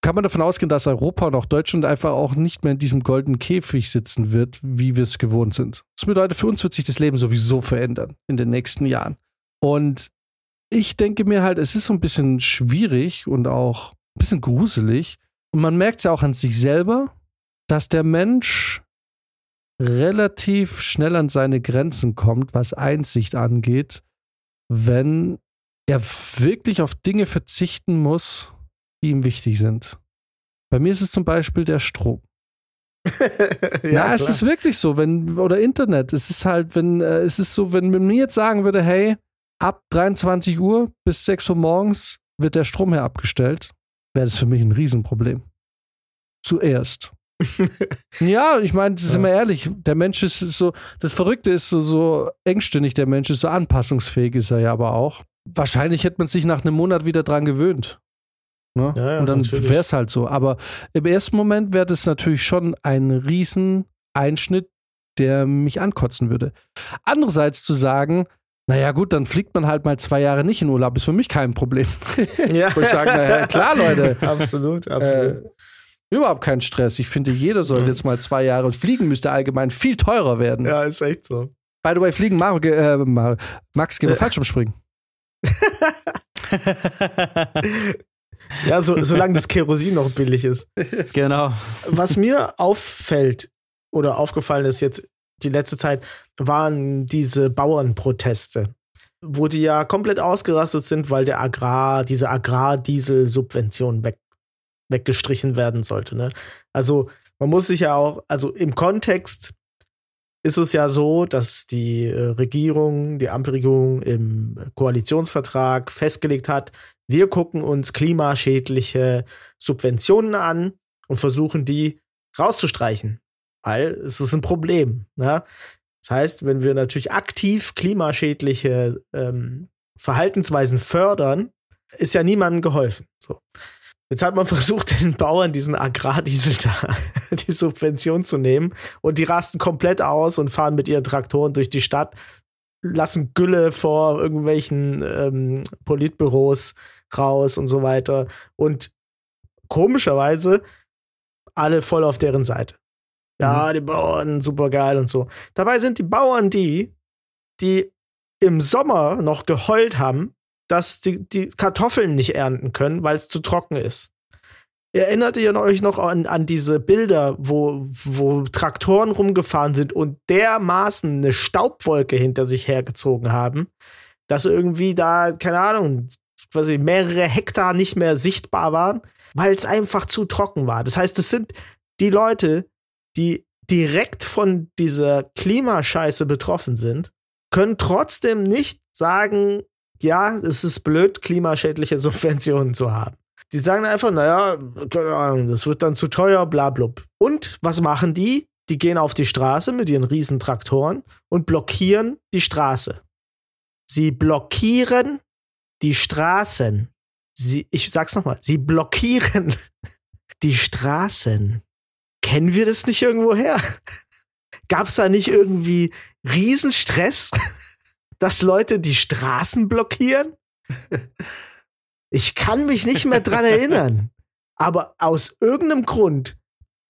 kann man davon ausgehen, dass Europa und auch Deutschland einfach auch nicht mehr in diesem goldenen Käfig sitzen wird, wie wir es gewohnt sind. Das bedeutet, für uns wird sich das Leben sowieso verändern in den nächsten Jahren. Und ich denke mir halt, es ist so ein bisschen schwierig und auch ein bisschen gruselig. Und man merkt es ja auch an sich selber, dass der Mensch relativ schnell an seine Grenzen kommt, was Einsicht angeht, wenn er wirklich auf Dinge verzichten muss, die ihm wichtig sind. Bei mir ist es zum Beispiel der Strom. ja, Na, es ist wirklich so, wenn, oder Internet, es ist halt, wenn, äh, es ist so, wenn man mir jetzt sagen würde, hey, ab 23 Uhr bis 6 Uhr morgens wird der Strom her abgestellt, wäre das für mich ein Riesenproblem. Zuerst. Ja, ich meine, sind wir ehrlich, der Mensch ist so, das Verrückte ist so, so engstirnig, der Mensch ist so anpassungsfähig, ist er ja aber auch. Wahrscheinlich hätte man sich nach einem Monat wieder dran gewöhnt. Ne? Ja, ja, Und dann wäre es halt so. Aber im ersten Moment wäre das natürlich schon ein Rieseneinschnitt, der mich ankotzen würde. Andererseits zu sagen, naja, gut, dann fliegt man halt mal zwei Jahre nicht in Urlaub, ist für mich kein Problem. Ja. Wo ich sage, naja, klar, Leute. absolut, absolut. Äh, Überhaupt kein Stress. Ich finde, jeder sollte jetzt mal zwei Jahre. Fliegen müsste allgemein viel teurer werden. Ja, ist echt so. By the way, Fliegen, Mario, äh, Max, geh mal falsch umspringen. ja, so, solange das Kerosin noch billig ist. Genau. Was mir auffällt oder aufgefallen ist jetzt die letzte Zeit, waren diese Bauernproteste, wo die ja komplett ausgerastet sind, weil der Agrar, diese Agrardiesel-Subvention weg weggestrichen werden sollte. Ne? Also man muss sich ja auch, also im Kontext ist es ja so, dass die äh, Regierung, die Ampelregierung im Koalitionsvertrag festgelegt hat, wir gucken uns klimaschädliche Subventionen an und versuchen die rauszustreichen, weil es ist ein Problem. Ne? Das heißt, wenn wir natürlich aktiv klimaschädliche ähm, Verhaltensweisen fördern, ist ja niemandem geholfen. So. Jetzt hat man versucht, den Bauern diesen Agrardiesel da, die Subvention zu nehmen. Und die rasten komplett aus und fahren mit ihren Traktoren durch die Stadt, lassen Gülle vor irgendwelchen ähm, Politbüros raus und so weiter. Und komischerweise alle voll auf deren Seite. Ja, mhm. die Bauern, super geil und so. Dabei sind die Bauern die, die im Sommer noch geheult haben, dass die, die Kartoffeln nicht ernten können, weil es zu trocken ist. Erinnert ihr euch noch an, an diese Bilder, wo, wo Traktoren rumgefahren sind und dermaßen eine Staubwolke hinter sich hergezogen haben, dass irgendwie da, keine Ahnung, quasi mehrere Hektar nicht mehr sichtbar waren, weil es einfach zu trocken war. Das heißt, es sind die Leute, die direkt von dieser Klimascheiße betroffen sind, können trotzdem nicht sagen, ja, es ist blöd, klimaschädliche Subventionen zu haben. Die sagen einfach, naja, keine Ahnung, das wird dann zu teuer, bla, bla. Und was machen die? Die gehen auf die Straße mit ihren riesen Traktoren und blockieren die Straße. Sie blockieren die Straßen. Sie, ich sag's nochmal, sie blockieren die Straßen. Kennen wir das nicht irgendwo her? Gab es da nicht irgendwie Riesenstress, dass Leute die Straßen blockieren? Ich kann mich nicht mehr dran erinnern. Aber aus irgendeinem Grund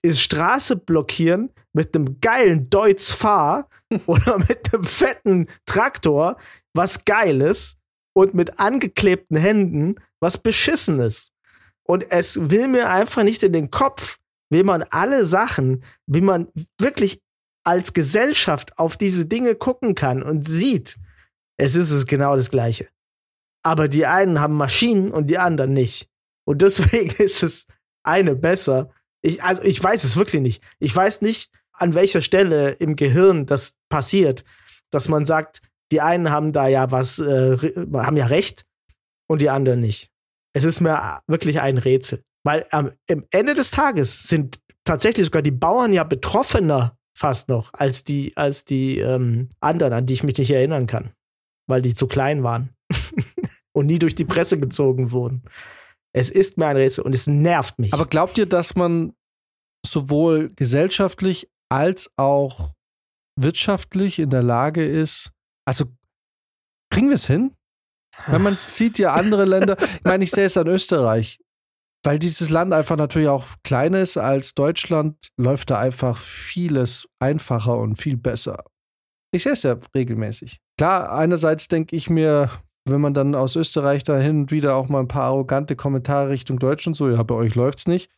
ist Straße blockieren mit einem geilen Deutz Fahr oder mit einem fetten Traktor was Geiles und mit angeklebten Händen was Beschissenes. Und es will mir einfach nicht in den Kopf, wie man alle Sachen, wie man wirklich als Gesellschaft auf diese Dinge gucken kann und sieht, es ist es genau das Gleiche. Aber die einen haben Maschinen und die anderen nicht. Und deswegen ist es eine besser. Ich, also ich weiß es wirklich nicht. Ich weiß nicht, an welcher Stelle im Gehirn das passiert, dass man sagt, die einen haben da ja was, äh, haben ja recht und die anderen nicht. Es ist mir wirklich ein Rätsel. Weil am Ende des Tages sind tatsächlich sogar die Bauern ja betroffener fast noch als die, als die ähm, anderen, an die ich mich nicht erinnern kann. Weil die zu klein waren und nie durch die Presse gezogen wurden. Es ist mir ein Rätsel und es nervt mich. Aber glaubt ihr, dass man sowohl gesellschaftlich als auch wirtschaftlich in der Lage ist, also kriegen wir es hin? Wenn man sieht ja andere Länder, ich meine, ich sehe es an Österreich, weil dieses Land einfach natürlich auch kleiner ist als Deutschland, läuft da einfach vieles einfacher und viel besser. Ich sehe es ja regelmäßig. Klar, einerseits denke ich mir, wenn man dann aus Österreich da hin und wieder auch mal ein paar arrogante Kommentare Richtung Deutschland so, ja, bei euch läuft's nicht,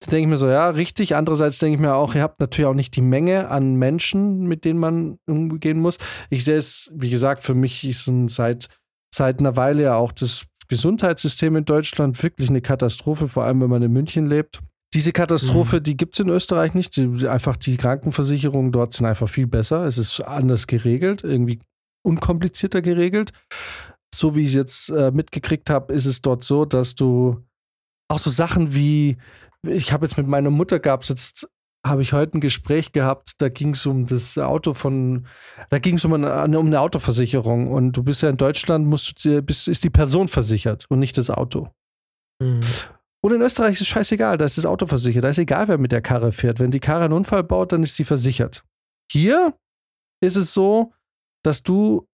dann denke ich mir so, ja, richtig. Andererseits denke ich mir auch, ihr habt natürlich auch nicht die Menge an Menschen, mit denen man umgehen muss. Ich sehe es, wie gesagt, für mich ist seit, seit einer Weile ja auch das Gesundheitssystem in Deutschland wirklich eine Katastrophe, vor allem wenn man in München lebt. Diese Katastrophe, mhm. die gibt es in Österreich nicht. Die, einfach die Krankenversicherungen dort sind einfach viel besser. Es ist anders geregelt, irgendwie unkomplizierter geregelt. So wie ich es jetzt äh, mitgekriegt habe, ist es dort so, dass du auch so Sachen wie ich habe jetzt mit meiner Mutter gab es jetzt habe ich heute ein Gespräch gehabt, da ging es um das Auto von, da ging es um eine, um eine Autoversicherung und du bist ja in Deutschland, musst du, bist, ist die Person versichert und nicht das Auto. Mhm. Und in Österreich ist es scheißegal, da ist das Auto versichert, da ist egal, wer mit der Karre fährt. Wenn die Karre einen Unfall baut, dann ist sie versichert. Hier ist es so, dass du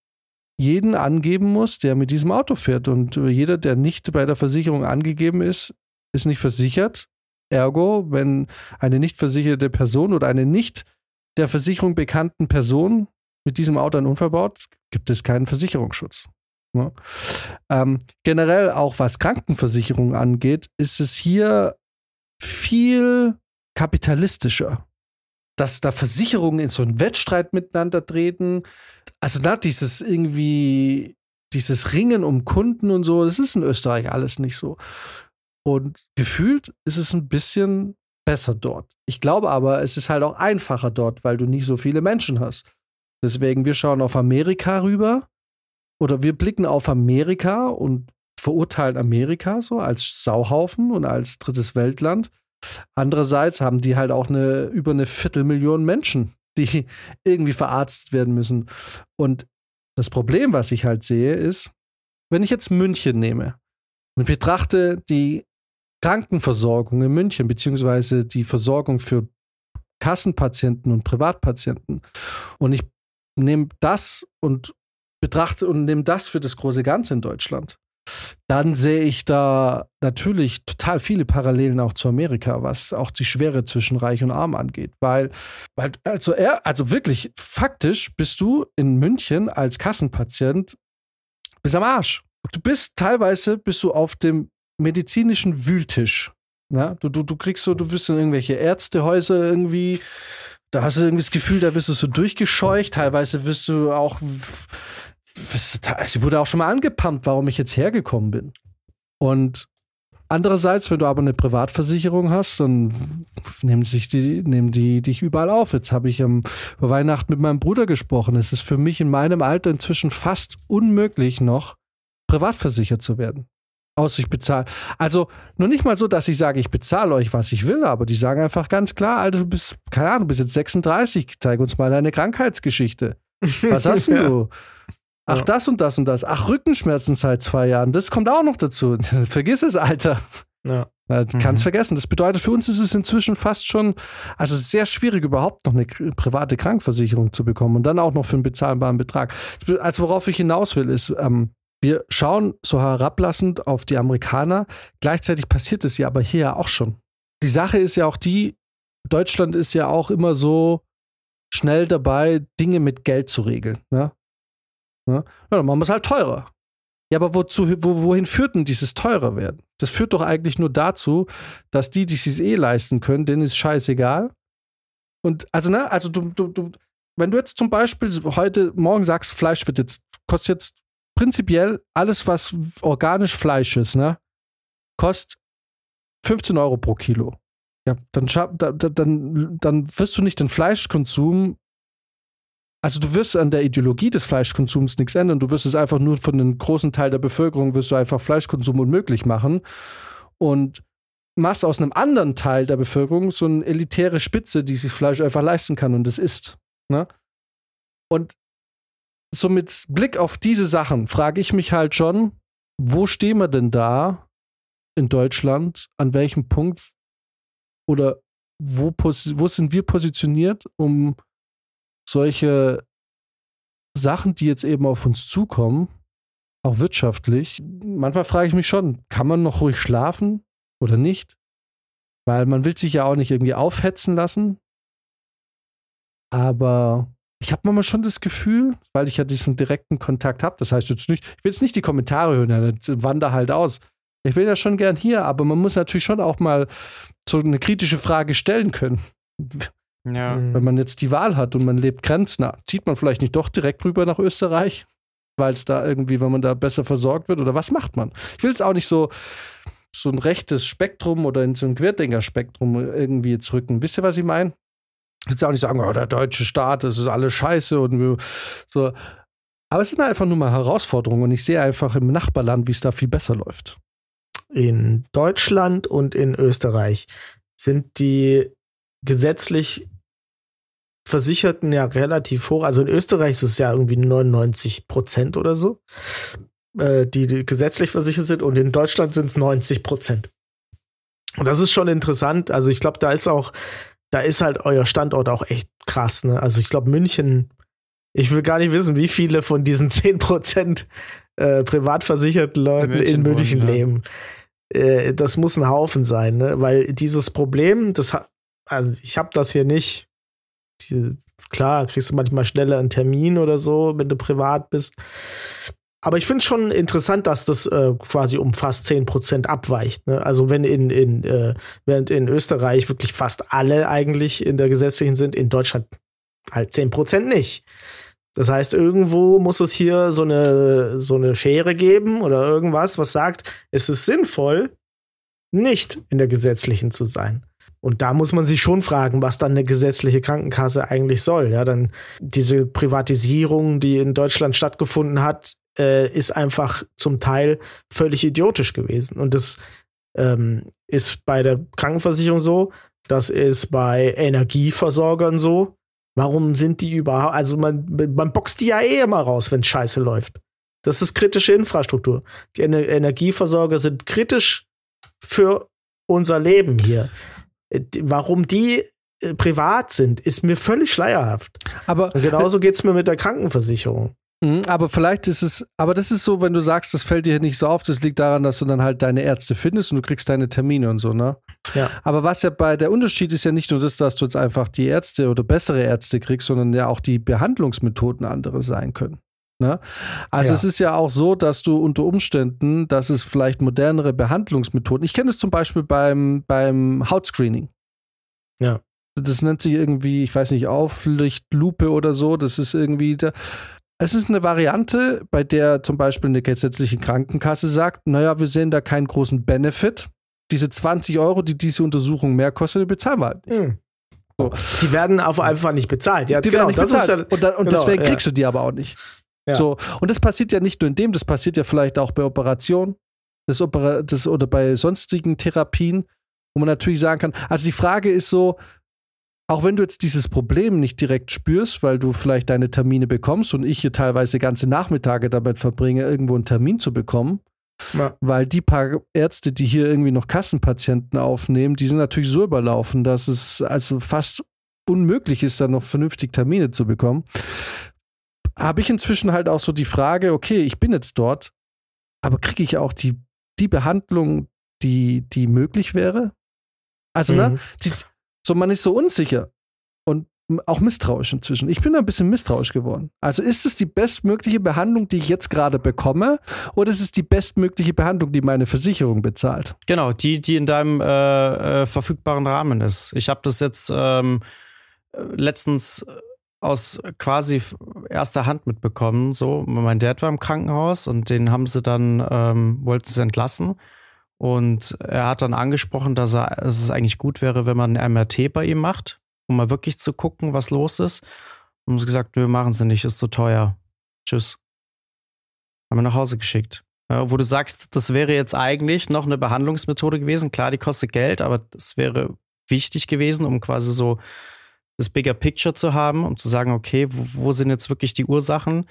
jeden angeben musst, der mit diesem Auto fährt und jeder, der nicht bei der Versicherung angegeben ist, ist nicht versichert Ergo, wenn eine nicht versicherte Person oder eine nicht der Versicherung bekannten Person mit diesem Auto einen Unfall baut, gibt es keinen Versicherungsschutz. Ja. Ähm, generell auch was Krankenversicherung angeht, ist es hier viel kapitalistischer. Dass da Versicherungen in so einen Wettstreit miteinander treten. Also da dieses irgendwie, dieses Ringen um Kunden und so, das ist in Österreich alles nicht so. Und gefühlt ist es ein bisschen besser dort. Ich glaube aber, es ist halt auch einfacher dort, weil du nicht so viele Menschen hast. Deswegen, wir schauen auf Amerika rüber oder wir blicken auf Amerika und verurteilen Amerika so als Sauhaufen und als drittes Weltland. Andererseits haben die halt auch eine über eine Viertelmillion Menschen, die irgendwie verarztet werden müssen. Und das Problem, was ich halt sehe, ist, wenn ich jetzt München nehme und betrachte die Krankenversorgung in München, beziehungsweise die Versorgung für Kassenpatienten und Privatpatienten. Und ich nehme das und betrachte und nehme das für das große Ganze in Deutschland. Dann sehe ich da natürlich total viele Parallelen auch zu Amerika, was auch die Schwere zwischen Reich und Arm angeht. Weil, weil also, er, also wirklich, faktisch bist du in München als Kassenpatient bis am Arsch. Du bist teilweise bist du auf dem medizinischen Wühltisch. Ja, du, du, du kriegst so, du wirst in irgendwelche Ärztehäuser irgendwie, da hast du irgendwie das Gefühl, da wirst du so durchgescheucht. Teilweise wirst du auch, sie wurde auch schon mal angepumpt, warum ich jetzt hergekommen bin. Und andererseits, wenn du aber eine Privatversicherung hast, dann nehmen sich die, nehmen die dich überall auf. Jetzt habe ich am Weihnachten mit meinem Bruder gesprochen. Es ist für mich in meinem Alter inzwischen fast unmöglich noch, privatversichert zu werden aus, ich bezahle. Also nur nicht mal so, dass ich sage, ich bezahle euch, was ich will, aber die sagen einfach ganz klar, Alter, du bist, keine Ahnung, du bist jetzt 36, zeig uns mal deine Krankheitsgeschichte. Was hast denn du? Ach, ja. das und das und das. Ach, Rückenschmerzen seit zwei Jahren. Das kommt auch noch dazu. Vergiss es, Alter. Ja. Mhm. Kannst vergessen. Das bedeutet, für uns ist es inzwischen fast schon, also sehr schwierig, überhaupt noch eine private Krankenversicherung zu bekommen und dann auch noch für einen bezahlbaren Betrag. Also worauf ich hinaus will, ist, ähm, wir schauen so herablassend auf die Amerikaner. Gleichzeitig passiert es ja aber hier ja auch schon. Die Sache ist ja auch die, Deutschland ist ja auch immer so schnell dabei, Dinge mit Geld zu regeln. Ne? Ja, ja dann machen wir es halt teurer. Ja, aber wozu, wo, wohin führt denn dieses teurer werden? Das führt doch eigentlich nur dazu, dass die, die es eh leisten können, denen ist scheißegal. Und also, ne, also du, du, du, wenn du jetzt zum Beispiel heute, morgen sagst, Fleisch wird jetzt, kostet jetzt prinzipiell alles, was organisch Fleisch ist, ne, kostet 15 Euro pro Kilo. Ja, dann, dann, dann wirst du nicht den Fleischkonsum also du wirst an der Ideologie des Fleischkonsums nichts ändern. Du wirst es einfach nur von einem großen Teil der Bevölkerung wirst du einfach Fleischkonsum unmöglich machen und machst aus einem anderen Teil der Bevölkerung so eine elitäre Spitze, die sich Fleisch einfach leisten kann und das isst. Ne? Und so mit Blick auf diese Sachen frage ich mich halt schon, wo stehen wir denn da in Deutschland? An welchem Punkt oder wo, wo sind wir positioniert, um solche Sachen, die jetzt eben auf uns zukommen, auch wirtschaftlich, manchmal frage ich mich schon, kann man noch ruhig schlafen oder nicht? Weil man will sich ja auch nicht irgendwie aufhetzen lassen. Aber ich habe manchmal schon das Gefühl, weil ich ja diesen direkten Kontakt habe, das heißt jetzt nicht, ich will jetzt nicht die Kommentare hören, dann wander halt aus. Ich will ja schon gern hier, aber man muss natürlich schon auch mal so eine kritische Frage stellen können. Ja. Wenn man jetzt die Wahl hat und man lebt grenznah, zieht man vielleicht nicht doch direkt rüber nach Österreich, weil es da irgendwie, wenn man da besser versorgt wird oder was macht man? Ich will es auch nicht so, so ein rechtes Spektrum oder in so ein Querdenker-Spektrum irgendwie jetzt rücken. Wisst ihr, was ich meine? Ich will auch nicht sagen, oh, der deutsche Staat, das ist alles scheiße und so. Aber es sind einfach nur mal Herausforderungen und ich sehe einfach im Nachbarland, wie es da viel besser läuft. In Deutschland und in Österreich sind die gesetzlich Versicherten ja relativ hoch. Also in Österreich ist es ja irgendwie 99 Prozent oder so, äh, die, gesetzlich versichert sind. Und in Deutschland sind es 90 Prozent. Und das ist schon interessant. Also ich glaube, da ist auch, da ist halt euer Standort auch echt krass. Ne? Also ich glaube, München, ich will gar nicht wissen, wie viele von diesen 10 Prozent äh, privat versicherten Leuten in München, in München wohnen, leben. Ja. Äh, das muss ein Haufen sein, ne? weil dieses Problem, das hat, also ich habe das hier nicht. Die, klar, kriegst du manchmal schneller einen Termin oder so, wenn du privat bist. Aber ich finde es schon interessant, dass das äh, quasi um fast 10% abweicht. Ne? Also wenn in, in, äh, während in Österreich wirklich fast alle eigentlich in der gesetzlichen sind, in Deutschland halt 10% nicht. Das heißt, irgendwo muss es hier so eine, so eine Schere geben oder irgendwas, was sagt, es ist sinnvoll, nicht in der gesetzlichen zu sein. Und da muss man sich schon fragen, was dann eine gesetzliche Krankenkasse eigentlich soll. Ja, dann diese Privatisierung, die in Deutschland stattgefunden hat, äh, ist einfach zum Teil völlig idiotisch gewesen. Und das ähm, ist bei der Krankenversicherung so, das ist bei Energieversorgern so. Warum sind die überhaupt? Also man, man boxt die ja eh immer raus, wenn Scheiße läuft. Das ist kritische Infrastruktur. Energieversorger sind kritisch für unser Leben hier. Äh, warum die äh, privat sind, ist mir völlig schleierhaft. Aber Und genauso geht es mir mit der Krankenversicherung. Mhm, aber vielleicht ist es, aber das ist so, wenn du sagst, das fällt dir nicht so auf, das liegt daran, dass du dann halt deine Ärzte findest und du kriegst deine Termine und so, ne? Ja. Aber was ja bei der Unterschied ist ja nicht nur das, dass du jetzt einfach die Ärzte oder bessere Ärzte kriegst, sondern ja auch die Behandlungsmethoden andere sein können. Ne? Also ja. es ist ja auch so, dass du unter Umständen, dass es vielleicht modernere Behandlungsmethoden, ich kenne es zum Beispiel beim, beim Hautscreening. Ja. Das nennt sich irgendwie, ich weiß nicht, Auflichtlupe oder so. Das ist irgendwie, da, es ist eine Variante, bei der zum Beispiel eine gesetzliche Krankenkasse sagt, naja, wir sehen da keinen großen Benefit. Diese 20 Euro, die diese Untersuchung mehr kostet, bezahlen wir halt nicht. Mhm. So. Die werden auf einfach nicht bezahlt. Ja, die genau, werden nicht bezahlt. Ja, und, dann, und genau, deswegen kriegst du die aber auch nicht. Ja. So, und das passiert ja nicht nur in dem, das passiert ja vielleicht auch bei Operationen das Opera das, oder bei sonstigen Therapien, wo man natürlich sagen kann, also die Frage ist so, auch wenn du jetzt dieses Problem nicht direkt spürst, weil du vielleicht deine Termine bekommst und ich hier teilweise ganze Nachmittage damit verbringe, irgendwo einen Termin zu bekommen, Ja. Weil die paar Ärzte, die hier irgendwie noch Kassenpatienten aufnehmen, die sind natürlich so überlaufen, dass es also fast unmöglich ist, da noch vernünftig Termine zu bekommen. Habe ich inzwischen halt auch so die Frage, okay, ich bin jetzt dort, aber kriege ich auch die, die Behandlung, die, die möglich wäre? Also, ne, mhm. ne, die, so man ist so unsicher und auch misstrauisch inzwischen. Ich bin ein bisschen misstrauisch geworden. Also ist es die bestmögliche Behandlung, die ich jetzt gerade bekomme, oder ist es die bestmögliche Behandlung, die meine Versicherung bezahlt? Genau, die, die in deinem äh, äh, verfügbaren Rahmen ist. Ich habe das jetzt ähm, letztens aus quasi erster Hand mitbekommen. So, mein Dad war im Krankenhaus und den haben sie dann, ähm, wollten sie entlassen. Und er hat dann angesprochen, dass, er, dass es eigentlich gut wäre, wenn man ein MRT bei ihm macht, um mal wirklich zu gucken, was los ist. Und sie gesagt, wir machen sie nicht, ist zu teuer. Tschüss. Haben wir nach Hause geschickt. Ja, wo du sagst, das wäre jetzt eigentlich noch eine Behandlungsmethode gewesen. Klar, die kostet Geld, aber das wäre wichtig gewesen, um quasi so das Bigger Picture zu haben, um zu sagen, okay, wo, wo sind jetzt wirklich die Ursachen?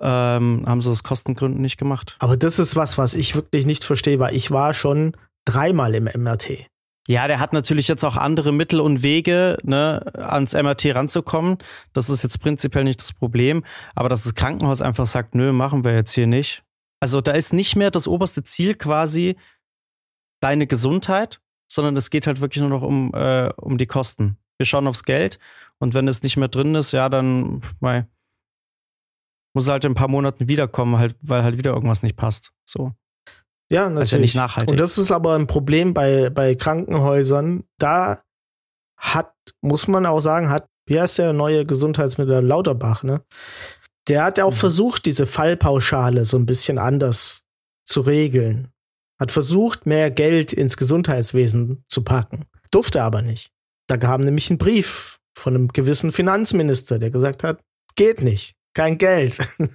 ähm, haben sie aus Kostengründen nicht gemacht. Aber das ist was, was ich wirklich nicht verstehe, weil ich war schon dreimal im MRT. Ja, der hat natürlich jetzt auch andere Mittel und Wege, ne, ans MRT ranzukommen. Das ist jetzt prinzipiell nicht das Problem. Aber dass das Krankenhaus einfach sagt, nö, machen wir jetzt hier nicht. Also da ist nicht mehr das oberste Ziel quasi deine Gesundheit, sondern es geht halt wirklich nur noch um, äh, um die Kosten. Wir schauen aufs Geld und wenn es nicht mehr drin ist, ja, dann, mei, muss halt in ein paar Monaten wiederkommen, halt, weil halt wieder irgendwas nicht passt. So. Ja, natürlich. Das ist ja nicht nachhaltig. Und das ist aber ein Problem bei, bei Krankenhäusern. Da hat, muss man auch sagen, hat, wie heißt der neue Gesundheitsminister Lauterbach, ne? Der hat ja auch mhm. versucht, diese Fallpauschale so ein bisschen anders zu regeln. Hat versucht, mehr Geld ins Gesundheitswesen zu packen. Durfte aber nicht. Da kam nämlich ein Brief von einem gewissen Finanzminister, der gesagt hat, geht nicht kein Geld.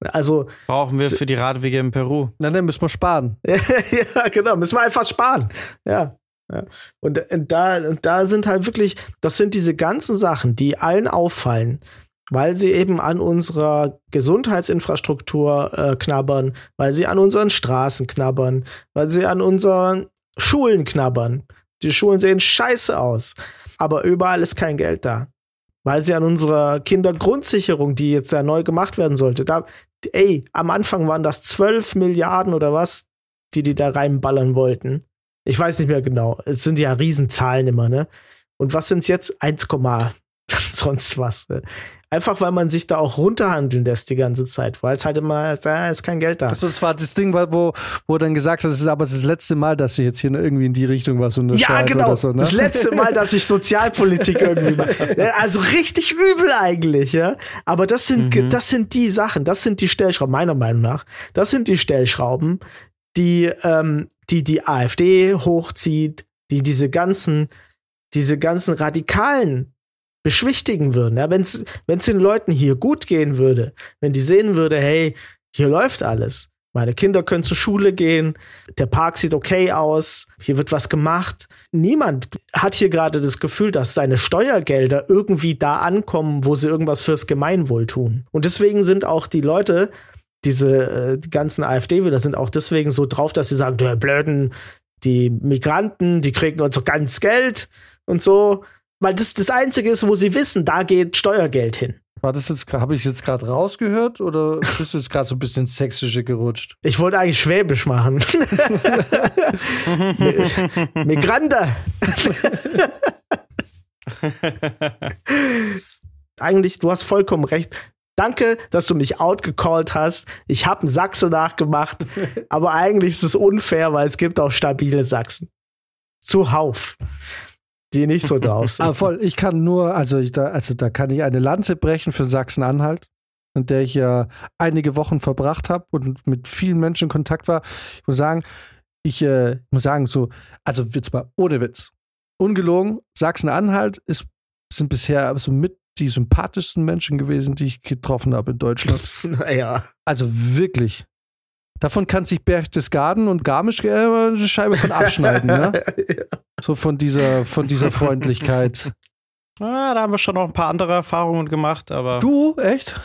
Also brauchen wir für die Radwege in Peru. Na, dann müssen wir sparen. ja, genau, müssen wir einfach sparen. Ja. ja. Und, und, da, und da sind halt wirklich, das sind diese ganzen Sachen, die allen auffallen, weil sie eben an unserer Gesundheitsinfrastruktur äh, knabbern, weil sie an unseren Straßen knabbern, weil sie an unseren Schulen knabbern. Die Schulen sehen scheiße aus, aber überall ist kein Geld da weil sie an unserer Kindergrundsicherung, die jetzt ja neu gemacht werden sollte, da, ey, am Anfang waren das 12 Milliarden oder was, die die da reinballern wollten. Ich weiß nicht mehr genau. Es sind ja Riesenzahlen immer, ne? Und was sind es jetzt? 1, sonst was. Ne? Einfach weil man sich da auch runterhandeln lässt die ganze Zeit, weil es halt immer, da ist kein Geld da. Also das war das Ding, wo, wo dann gesagt hat, es ist aber das letzte Mal, dass sie jetzt hier irgendwie in die Richtung was unterschreiben. Ja, genau. So, ne? Das letzte Mal, dass ich Sozialpolitik irgendwie mache. Also richtig übel eigentlich, ja. Aber das sind, mhm. das sind die Sachen, das sind die Stellschrauben, meiner Meinung nach. Das sind die Stellschrauben, die, ähm, die die AfD hochzieht, die diese ganzen, diese ganzen radikalen beschwichtigen würden. Ja, wenn es den Leuten hier gut gehen würde, wenn die sehen würde, hey, hier läuft alles. Meine Kinder können zur Schule gehen, der Park sieht okay aus, hier wird was gemacht. Niemand hat hier gerade das Gefühl, dass seine Steuergelder irgendwie da ankommen, wo sie irgendwas fürs Gemeinwohl tun. Und deswegen sind auch die Leute, diese äh, die ganzen AfD-Wähler sind auch deswegen so drauf, dass sie sagen, der blöden, die Migranten, die kriegen uns so ganz Geld und so. Weil das das Einzige ist, wo sie wissen, da geht Steuergeld hin. War das jetzt, habe ich jetzt gerade rausgehört oder bist du jetzt gerade so ein bisschen sächsische gerutscht? Ich wollte eigentlich Schwäbisch machen. Migrante. eigentlich, du hast vollkommen recht. Danke, dass du mich outgecallt hast. Ich habe einen Sachse nachgemacht, aber eigentlich ist es unfair, weil es gibt auch stabile Sachsen. Zuhauf die nicht so drauf sind. ah, voll. Ich kann nur, also, ich da, also da kann ich eine Lanze brechen für Sachsen-Anhalt, in der ich ja einige Wochen verbracht habe und mit vielen Menschen in Kontakt war. Ich muss sagen, ich äh, muss sagen, so, also jetzt mal ohne Witz. Ungelogen, Sachsen-Anhalt ist, sind bisher so mit die sympathischsten Menschen gewesen, die ich getroffen habe in Deutschland. Naja. Also wirklich. Davon kann sich Berchtesgaden und Garmisch äh, eine Scheibe von abschneiden, ne? ja. So von dieser, von dieser Freundlichkeit. Ja, da haben wir schon noch ein paar andere Erfahrungen gemacht, aber. Du, echt?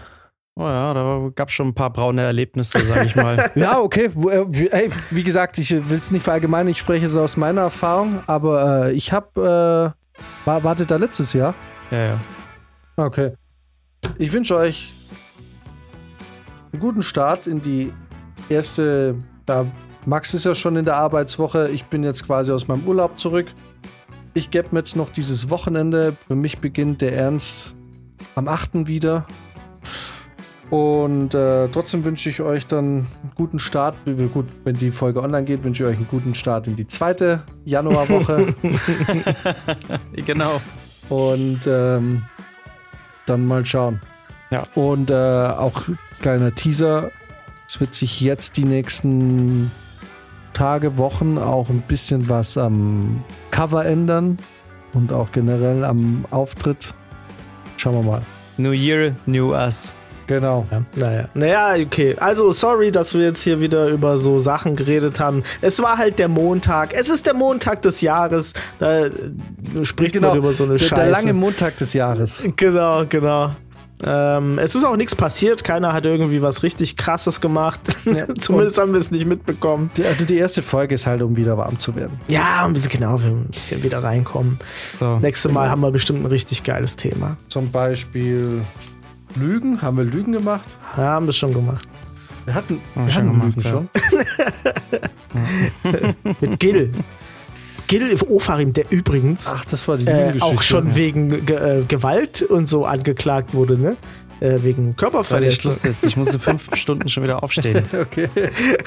Oh ja, da gab es schon ein paar braune Erlebnisse, sag ich mal. ja, okay. Äh, hey, wie gesagt, ich will es nicht verallgemeinern, ich spreche so aus meiner Erfahrung, aber äh, ich habe, äh, war, wartet da letztes Jahr? Ja, ja. Okay. Ich wünsche euch einen guten Start in die erste, ja, Max ist ja schon in der Arbeitswoche, ich bin jetzt quasi aus meinem Urlaub zurück. Ich gebe mir jetzt noch dieses Wochenende. Für mich beginnt der Ernst am 8. wieder. Und äh, trotzdem wünsche ich euch dann einen guten Start. Gut, wenn die Folge online geht, wünsche ich euch einen guten Start in die zweite Januarwoche. genau. Und ähm, dann mal schauen. Ja. Und äh, auch kleiner Teaser. Es wird sich jetzt die nächsten Tage, Wochen auch ein bisschen was am Cover ändern und auch generell am Auftritt. Schauen wir mal. New Year, New Us. Genau. Ja, naja. Naja, okay. Also, sorry, dass wir jetzt hier wieder über so Sachen geredet haben. Es war halt der Montag. Es ist der Montag des Jahres. Da spricht genau. man über so eine der, Scheiße. Der lange Montag des Jahres. Genau, genau. Ähm, es ist auch nichts passiert, keiner hat irgendwie was richtig krasses gemacht. Ja, Zumindest haben wir es nicht mitbekommen. Die, also die erste Folge ist halt, um wieder warm zu werden. Ja, ein bisschen genau, wir ein bisschen wieder reinkommen. So, Nächstes Mal haben wir bestimmt ein richtig geiles Thema. Zum Beispiel Lügen. Haben wir Lügen gemacht? Ja, haben wir schon gemacht. Wir hatten, wir hatten gemacht, Lügen ja. schon. Mit Gil. Gil Ofarim, der übrigens Ach, das war die äh, auch schon ja. wegen Ge äh, Gewalt und so angeklagt wurde, ne? Äh, wegen Körperverletzung. Schluss jetzt. Ich muss in fünf Stunden schon wieder aufstehen. okay.